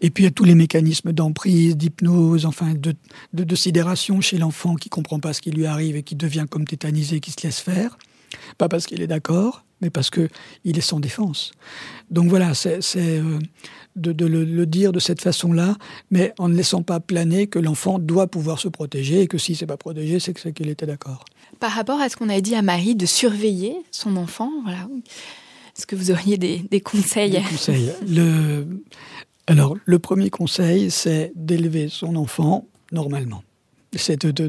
Et puis il y a tous les mécanismes d'emprise, d'hypnose, enfin de, sidération chez l'enfant qui comprend pas ce qui lui arrive et qui devient comme tétanisé, qui se laisse faire. Pas parce qu'il est d'accord, mais parce qu'il est sans défense. Donc voilà, c'est euh, de, le, dire de cette façon-là, mais en ne laissant pas planer que l'enfant doit pouvoir se protéger et que si c'est pas protégé, c'est qu'il était d'accord. Par rapport à ce qu'on a dit à Marie de surveiller son enfant, voilà, est-ce que vous auriez des, conseils? Des conseils. Le, alors, le premier conseil, c'est d'élever son enfant normalement. C'est de,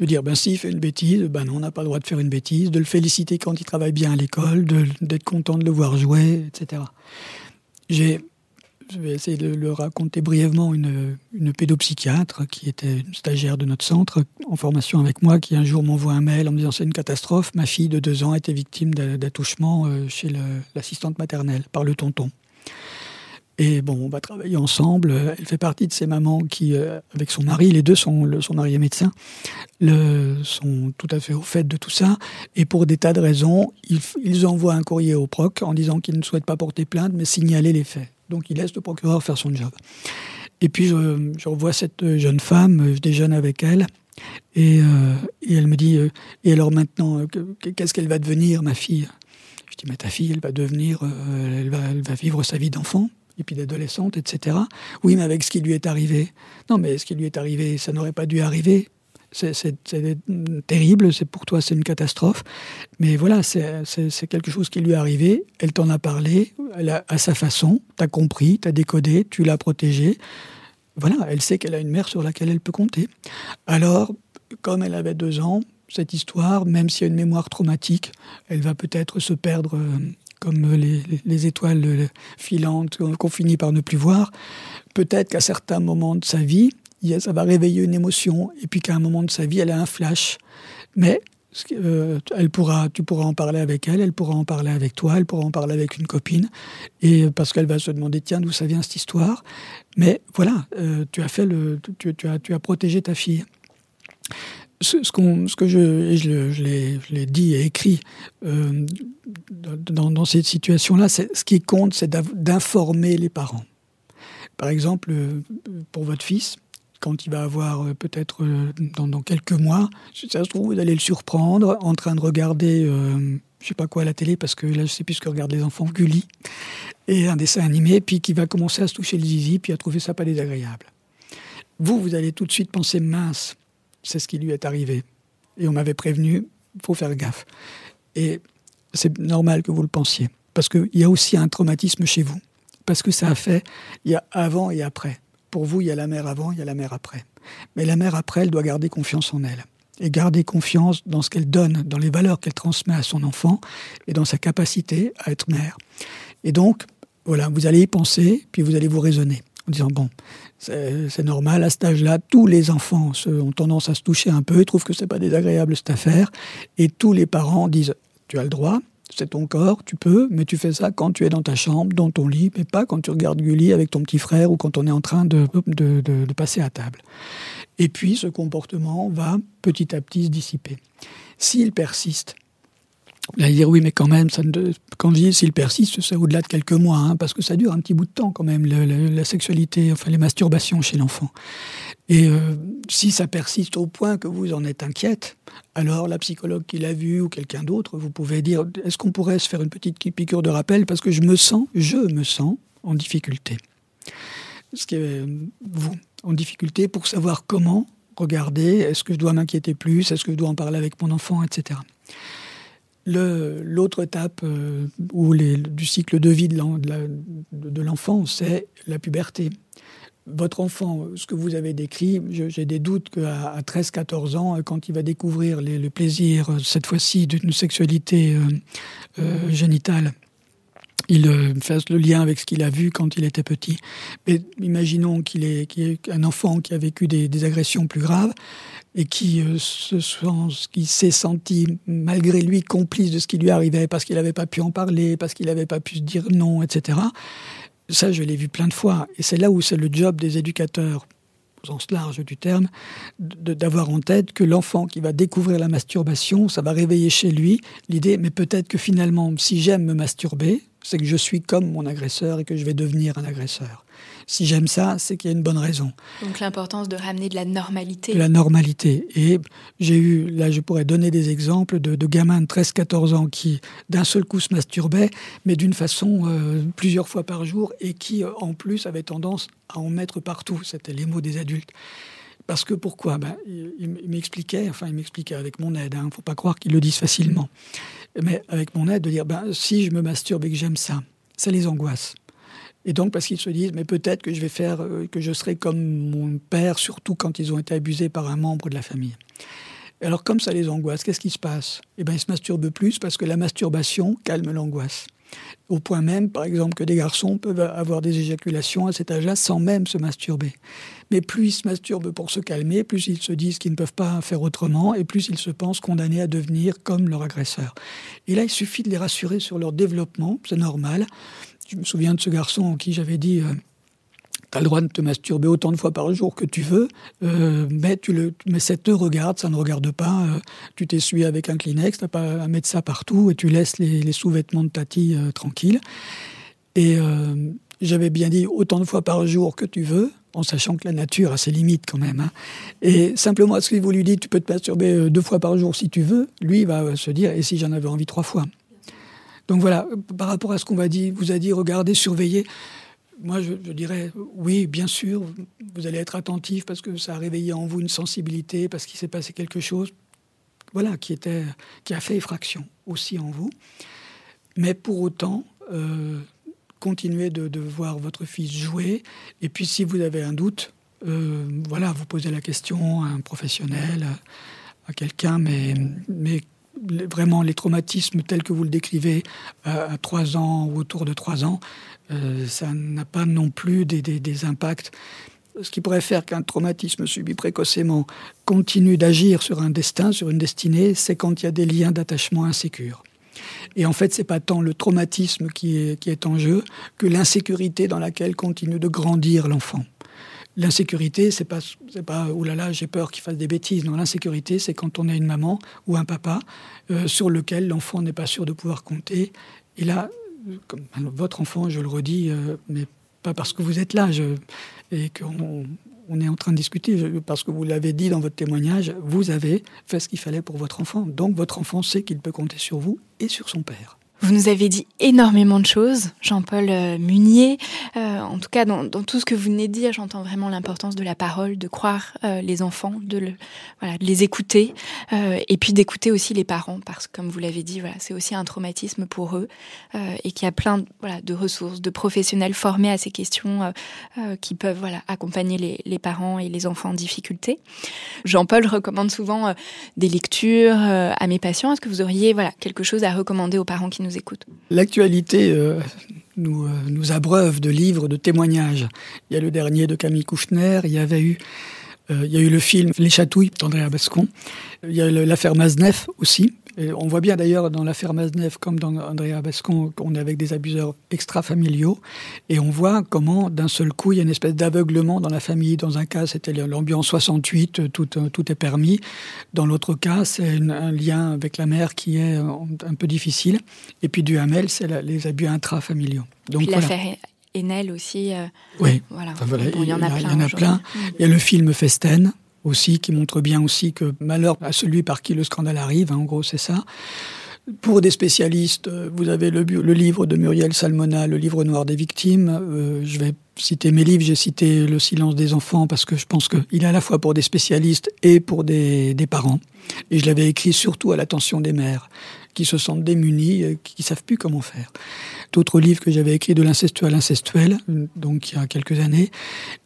dire, ben s'il fait une bêtise, ben non, on n'a pas le droit de faire une bêtise, de le féliciter quand il travaille bien à l'école, d'être content de le voir jouer, etc. J'ai je vais essayer de le raconter brièvement, une, une, pédopsychiatre qui était une stagiaire de notre centre en formation avec moi, qui un jour m'envoie un mail en me disant c'est une catastrophe, ma fille de deux ans été victime d'attouchement euh, chez l'assistante maternelle par le tonton. Et bon, on va travailler ensemble. Elle fait partie de ces mamans qui, euh, avec son mari, les deux sont, son mari est médecin, le, sont tout à fait au fait de tout ça. Et pour des tas de raisons, ils, ils envoient un courrier au proc en disant qu'ils ne souhaitent pas porter plainte, mais signaler les faits. Donc il laisse le procureur faire son job. Et puis je, revois cette jeune femme, je déjeune avec elle, et, euh, elle me dit euh, Et alors maintenant, qu'est-ce qu'elle va devenir, ma fille? Je dis, mais ta fille, elle va devenir, euh, elle, va, elle va vivre sa vie d'enfant et puis d'adolescente, etc. Oui, mais avec ce qui lui est arrivé. Non, mais ce qui lui est arrivé, ça n'aurait pas dû arriver. C'est terrible, c'est pour toi c'est une catastrophe, mais voilà, c'est quelque chose qui lui est arrivé, elle t'en a parlé, à sa façon, t'as compris, t'as décodé, tu l'as protégée, voilà, elle sait qu'elle a une mère sur laquelle elle peut compter. Alors, comme elle avait deux ans, cette histoire, même s'il y a une mémoire traumatique, elle va peut-être se perdre euh, comme les, étoiles euh, filantes qu'on finit par ne plus voir. Peut-être qu'à certains moments de sa vie, ça va réveiller une émotion, et puis qu'à un moment de sa vie, elle a un flash. Mais euh, elle pourra, tu pourras en parler avec elle, elle pourra en parler avec toi, elle pourra en parler avec une copine, et parce qu'elle va se demander tiens d'où ça vient cette histoire. Mais voilà, euh, tu as fait le, tu, as, tu as protégé ta fille. Ce, que je, l'ai dit et écrit euh, dans, cette situation-là, ce qui compte, c'est d'informer les parents. Par exemple, pour votre fils, quand il va avoir euh, peut-être euh, dans, quelques mois, ça se trouve, allez le surprendre en train de regarder, euh, je sais pas quoi, à la télé, parce que là, je sais plus ce que regardent les enfants, Gulli, et un dessin animé, puis qui va commencer à se toucher le zizi, puis à trouver ça pas désagréable. Vous, vous allez tout de suite penser, mince, c'est ce qui lui est arrivé. Et on m'avait prévenu, faut faire gaffe. Et c'est normal que vous le pensiez, parce qu'il y a aussi un traumatisme chez vous, parce que ça a fait, il y a avant et après. Pour vous, il y a la mère avant, il y a la mère après. Mais la mère après, elle doit garder confiance en elle. Et garder confiance dans ce qu'elle donne, dans les valeurs qu'elle transmet à son enfant et dans sa capacité à être mère. Et donc, voilà, vous allez y penser, puis vous allez vous raisonner en disant, bon, c'est normal, à cet âge-là, tous les enfants ont tendance à se toucher un peu, ils trouvent que c'est pas désagréable cette affaire, et tous les parents disent, tu as le droit, c'est ton corps, tu peux, mais tu fais ça quand tu es dans ta chambre, dans ton lit, mais pas quand tu regardes Gulli avec ton petit frère ou quand on est en train de, de, passer à table. Et puis ce comportement va petit à petit se dissiper. S'il persiste, Là, dire oui, mais quand même, s'il persiste, c'est au-delà de quelques mois, hein, parce que ça dure un petit bout de temps quand même, la sexualité, enfin les masturbations chez l'enfant. Et euh, si ça persiste au point que vous en êtes inquiète, alors la psychologue qui l'a vu ou quelqu'un d'autre, vous pouvez dire est-ce qu'on pourrait se faire une petite piqûre de rappel? Parce que je me sens, je me sens en difficulté. Ce qui est vous en difficulté pour savoir comment regarder, est-ce que je dois m'inquiéter plus, est-ce que je dois en parler avec mon enfant, etc. L'autre étape euh, du cycle de vie de l'enfant, c'est la puberté votre enfant, ce que vous avez décrit, j'ai des doutes qu'à 13-14 ans, quand il va découvrir le plaisir, cette fois-ci, d'une sexualité euh, euh, génitale, il euh, fasse le lien avec ce qu'il a vu quand il était petit. Mais imaginons qu'il est, est, un enfant qui a vécu des, agressions plus graves et qui, qui s'est senti, malgré lui, complice de ce qui lui arrivait parce qu'il n'avait pas pu en parler, parce qu'il n'avait pas pu se dire non, etc. Ça, je l'ai vu plein de fois. Et c'est là où c'est le job des éducateurs, au sens large du terme, d'avoir en tête que l'enfant qui va découvrir la masturbation, ça va réveiller chez lui l'idée, mais peut-être que finalement, si j'aime me masturber, c'est que je suis comme mon agresseur et que je vais devenir un agresseur si j'aime ça, c'est qu'il y a une bonne raison. Donc l'importance de ramener de la normalité. De la normalité. Et j'ai eu, là je pourrais donner des exemples de, gamins de 13-14 ans qui d'un seul coup se masturbaient, mais d'une façon euh, plusieurs fois par jour, et qui euh, en plus avaient tendance à en mettre partout. C'était les mots des adultes. Parce que pourquoi? Ben, Il, m'expliquait, enfin il m'expliquait avec mon aide, il hein, ne faut pas croire qu'ils le disent facilement, mais avec mon aide de dire, ben, si je me masturbe et que j'aime ça, ça les angoisse. Et donc parce qu'ils se disent, mais peut-être que je vais faire, euh, que je serai comme mon père, surtout quand ils ont été abusés par un membre de la famille. Alors comme ça les angoisse, qu'est-ce qui se passe? Eh bien ils se masturbent plus parce que la masturbation calme l'angoisse. Au point même, par exemple, que des garçons peuvent avoir des éjaculations à cet âge-là sans même se masturber. Mais plus ils se masturbent pour se calmer, plus ils se disent qu'ils ne peuvent pas faire autrement, et plus ils se pensent condamnés à devenir comme leur agresseur. Et là, il suffit de les rassurer sur leur développement, c'est normal. Je me souviens de ce garçon à qui j'avais dit euh, tu as le droit de te masturber autant de fois par jour que tu veux, euh, mais, tu le, mais ça te regarde, ça ne regarde pas. Euh, tu t'essuies avec un Kleenex, tu n'as pas à mettre ça partout et tu laisses les, sous-vêtements de Tati tranquilles. Et j'avais bien dit autant de fois par jour que tu veux, en sachant que la nature a ses limites quand même. Hein. Et simplement, ce que vous lui dites, tu peux te masturber deux fois par jour si tu veux, lui va se dire, et si j'en avais envie trois fois? Donc voilà, par rapport à ce qu'on va dire, vous a dit, regardez, surveillez. Moi, je, dirais oui, bien sûr, vous allez être attentif parce que ça a réveillé en vous une sensibilité, parce qu'il s'est passé quelque chose, voilà, qui était, qui a fait effraction aussi en vous. Mais pour autant, euh, continuez de, voir votre fils jouer. Et puis, si vous avez un doute, euh, voilà, vous posez la question à un professionnel, à, quelqu'un, mais, mais vraiment les traumatismes tels que vous le décrivez à, trois 3 ans ou autour de 3 ans, euh, ça n'a pas non plus des, impacts. Ce qui pourrait faire qu'un traumatisme subi précocement continue d'agir sur un destin, sur une destinée, c'est quand il y a des liens d'attachement insécures. Et en fait, c'est pas tant le traumatisme qui est, en jeu que l'insécurité dans laquelle continue de grandir l'enfant. L'insécurité, c'est pas, c'est pas, oh là là, j'ai peur qu'il fasse des bêtises. Non, l'insécurité, c'est quand on a une maman ou un papa euh, sur lequel l'enfant n'est pas sûr de pouvoir compter. Et là, votre enfant, je le redis, euh, mais pas parce que vous êtes là, et qu'on on est en train de discuter, parce que vous l'avez dit dans votre témoignage, vous avez fait ce qu'il fallait pour votre enfant. Donc votre enfant sait qu'il peut compter sur vous et sur son père. Vous nous avez dit énormément de choses, Jean-Paul euh, Munier. Euh, en tout cas, dans, tout ce que vous venez de dire, j'entends vraiment l'importance de la parole, de croire euh, les enfants, de, les écouter, et puis d'écouter aussi les parents, parce que comme vous l'avez dit, c'est aussi un traumatisme pour eux, et qu'il y a plein de ressources, de professionnels formés à ces questions qui peuvent accompagner les, parents et les enfants en difficulté. Jean-Paul recommande souvent des lectures à mes patients. Est-ce que vous auriez quelque chose à recommander aux parents qui nous L'actualité euh, nous, euh, nous, abreuve de livres, de témoignages. Il y a le dernier de Camille Kouchner, il y euh, a eu le film Les Chatouilles d'Andrea Bascon, il y a l'affaire Maznev aussi, on voit bien d'ailleurs dans l'affaire Maznev, comme dans Andrea Bascon, qu'on est avec des abuseurs extra-familiaux. Et on voit comment, d'un seul coup, il y a une espèce d'aveuglement dans la famille. Dans un cas, c'était l'ambiance 68, tout, tout est permis. Dans l'autre cas, c'est un lien avec la mère qui est un peu difficile. Et puis du Hamel, c'est les abus intrafamiliaux. Donc l'affaire Enel aussi. Euh, oui, voilà. il y en a, plein. Il y en a plein. Il y a le film Festen, aussi, qui montre bien aussi que malheur à celui par qui le scandale arrive, hein, en gros c'est ça. Pour des spécialistes, euh, vous avez le, le, livre de Muriel Salmona, le livre noir des victimes. Euh, je vais citer mes livres, j'ai cité Le silence des enfants parce que je pense qu'il est à la fois pour des spécialistes et pour des, des parents. Et je l'avais écrit surtout à l'attention des mères qui se sentent démunis, euh, qui ne savent plus comment faire. D'autres livres que j'avais écrits de l'incestueux à l'incestuel, donc il y a quelques années.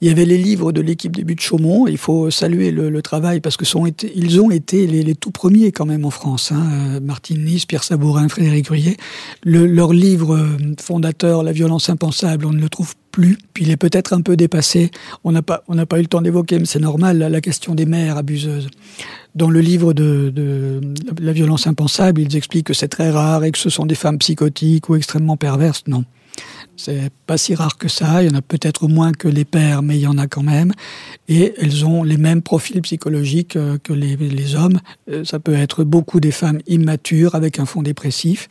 Il y avait les livres de l'équipe des buts de Chaumont. Il faut saluer le, travail parce que sont ils ont été les, tout premiers quand même en France. Hein. Euh, Martine Nice, Pierre Sabourin, Frédéric Ruyer. Le, leur livre euh, fondateur, La violence impensable, on ne le trouve plus. Puis il est peut-être un peu dépassé. On n'a pas, pas eu le temps d'évoquer, mais c'est normal, la question des mères abuseuses. Dans le livre de, La violence impensable, ils expliquent que c'est très rare et que ce sont des femmes psychotiques ou extrêmement perverses. Non. C'est pas si rare que ça. Il y en a peut-être moins que les pères, mais il y en a quand même. Et elles ont les mêmes profils psychologiques euh, que les, les hommes. Euh, ça peut être beaucoup des femmes immatures avec un fond dépressif,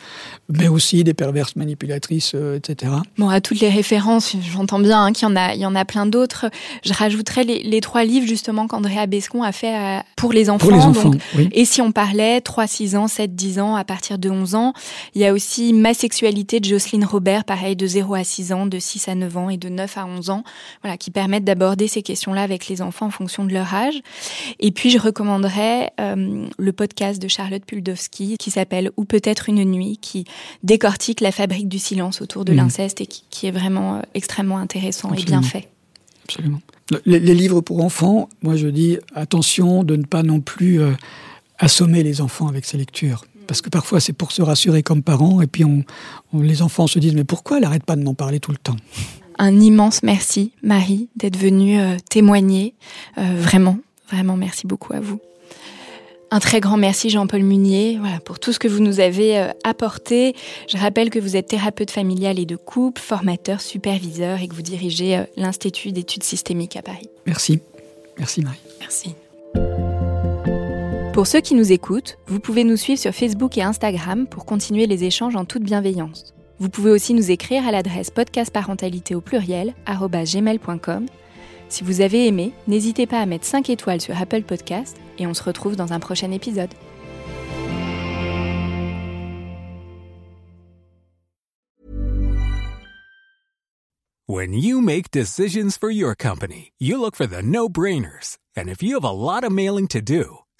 mais aussi des perverses manipulatrices, euh, etc. Bon, à toutes les références, j'entends bien hein, qu'il y en a, il y en a plein d'autres. Je rajouterais les, les, trois livres justement qu'Andrea Bescon a fait pour les enfants. Pour les enfants Et si on parlait 3, 6 ans, 7, 10 ans, à partir de 11 ans, il y a aussi Ma sexualité de Jocelyne Robert, pareil, de 0 à 6 ans, de 6 à 9 ans et de 9 à 11 ans, voilà, qui permettent d'aborder ces questions-là avec les enfants en fonction de leur âge. Et puis, je recommanderais euh, le podcast de Charlotte Puldowski qui s'appelle Ou peut-être une nuit, qui décortique la fabrique du silence autour de mmh. l'inceste et qui, est vraiment euh, extrêmement intéressant et bien fait. Absolument. Les, livres pour enfants, moi je dis attention de ne pas non plus euh, assommer les enfants avec ces lectures parce que parfois c'est pour se rassurer comme parents, et puis on, les enfants se disent mais pourquoi elle n'arrête pas de m'en parler tout le temps? Un immense merci Marie d'être venue euh, témoigner, euh, vraiment, vraiment merci beaucoup à vous. Un très grand merci Jean-Paul Munier voilà, pour tout ce que vous nous avez euh, apporté. Je rappelle que vous êtes thérapeute familial et de couple, formateur, superviseur et que vous dirigez l'Institut d'études systémiques à Paris. Merci. Merci Marie. Merci. Pour ceux qui nous écoutent, vous pouvez nous suivre sur Facebook et Instagram pour continuer les échanges en toute bienveillance. Vous pouvez aussi nous écrire à l'adresse podcastparentalité au pluriel gmail.com. Si vous avez aimé, n'hésitez pas à mettre 5 étoiles sur Apple Podcast et on se retrouve dans un prochain épisode. When you make decisions for your company, you look for the no-brainers. And if you have a lot mailing to do,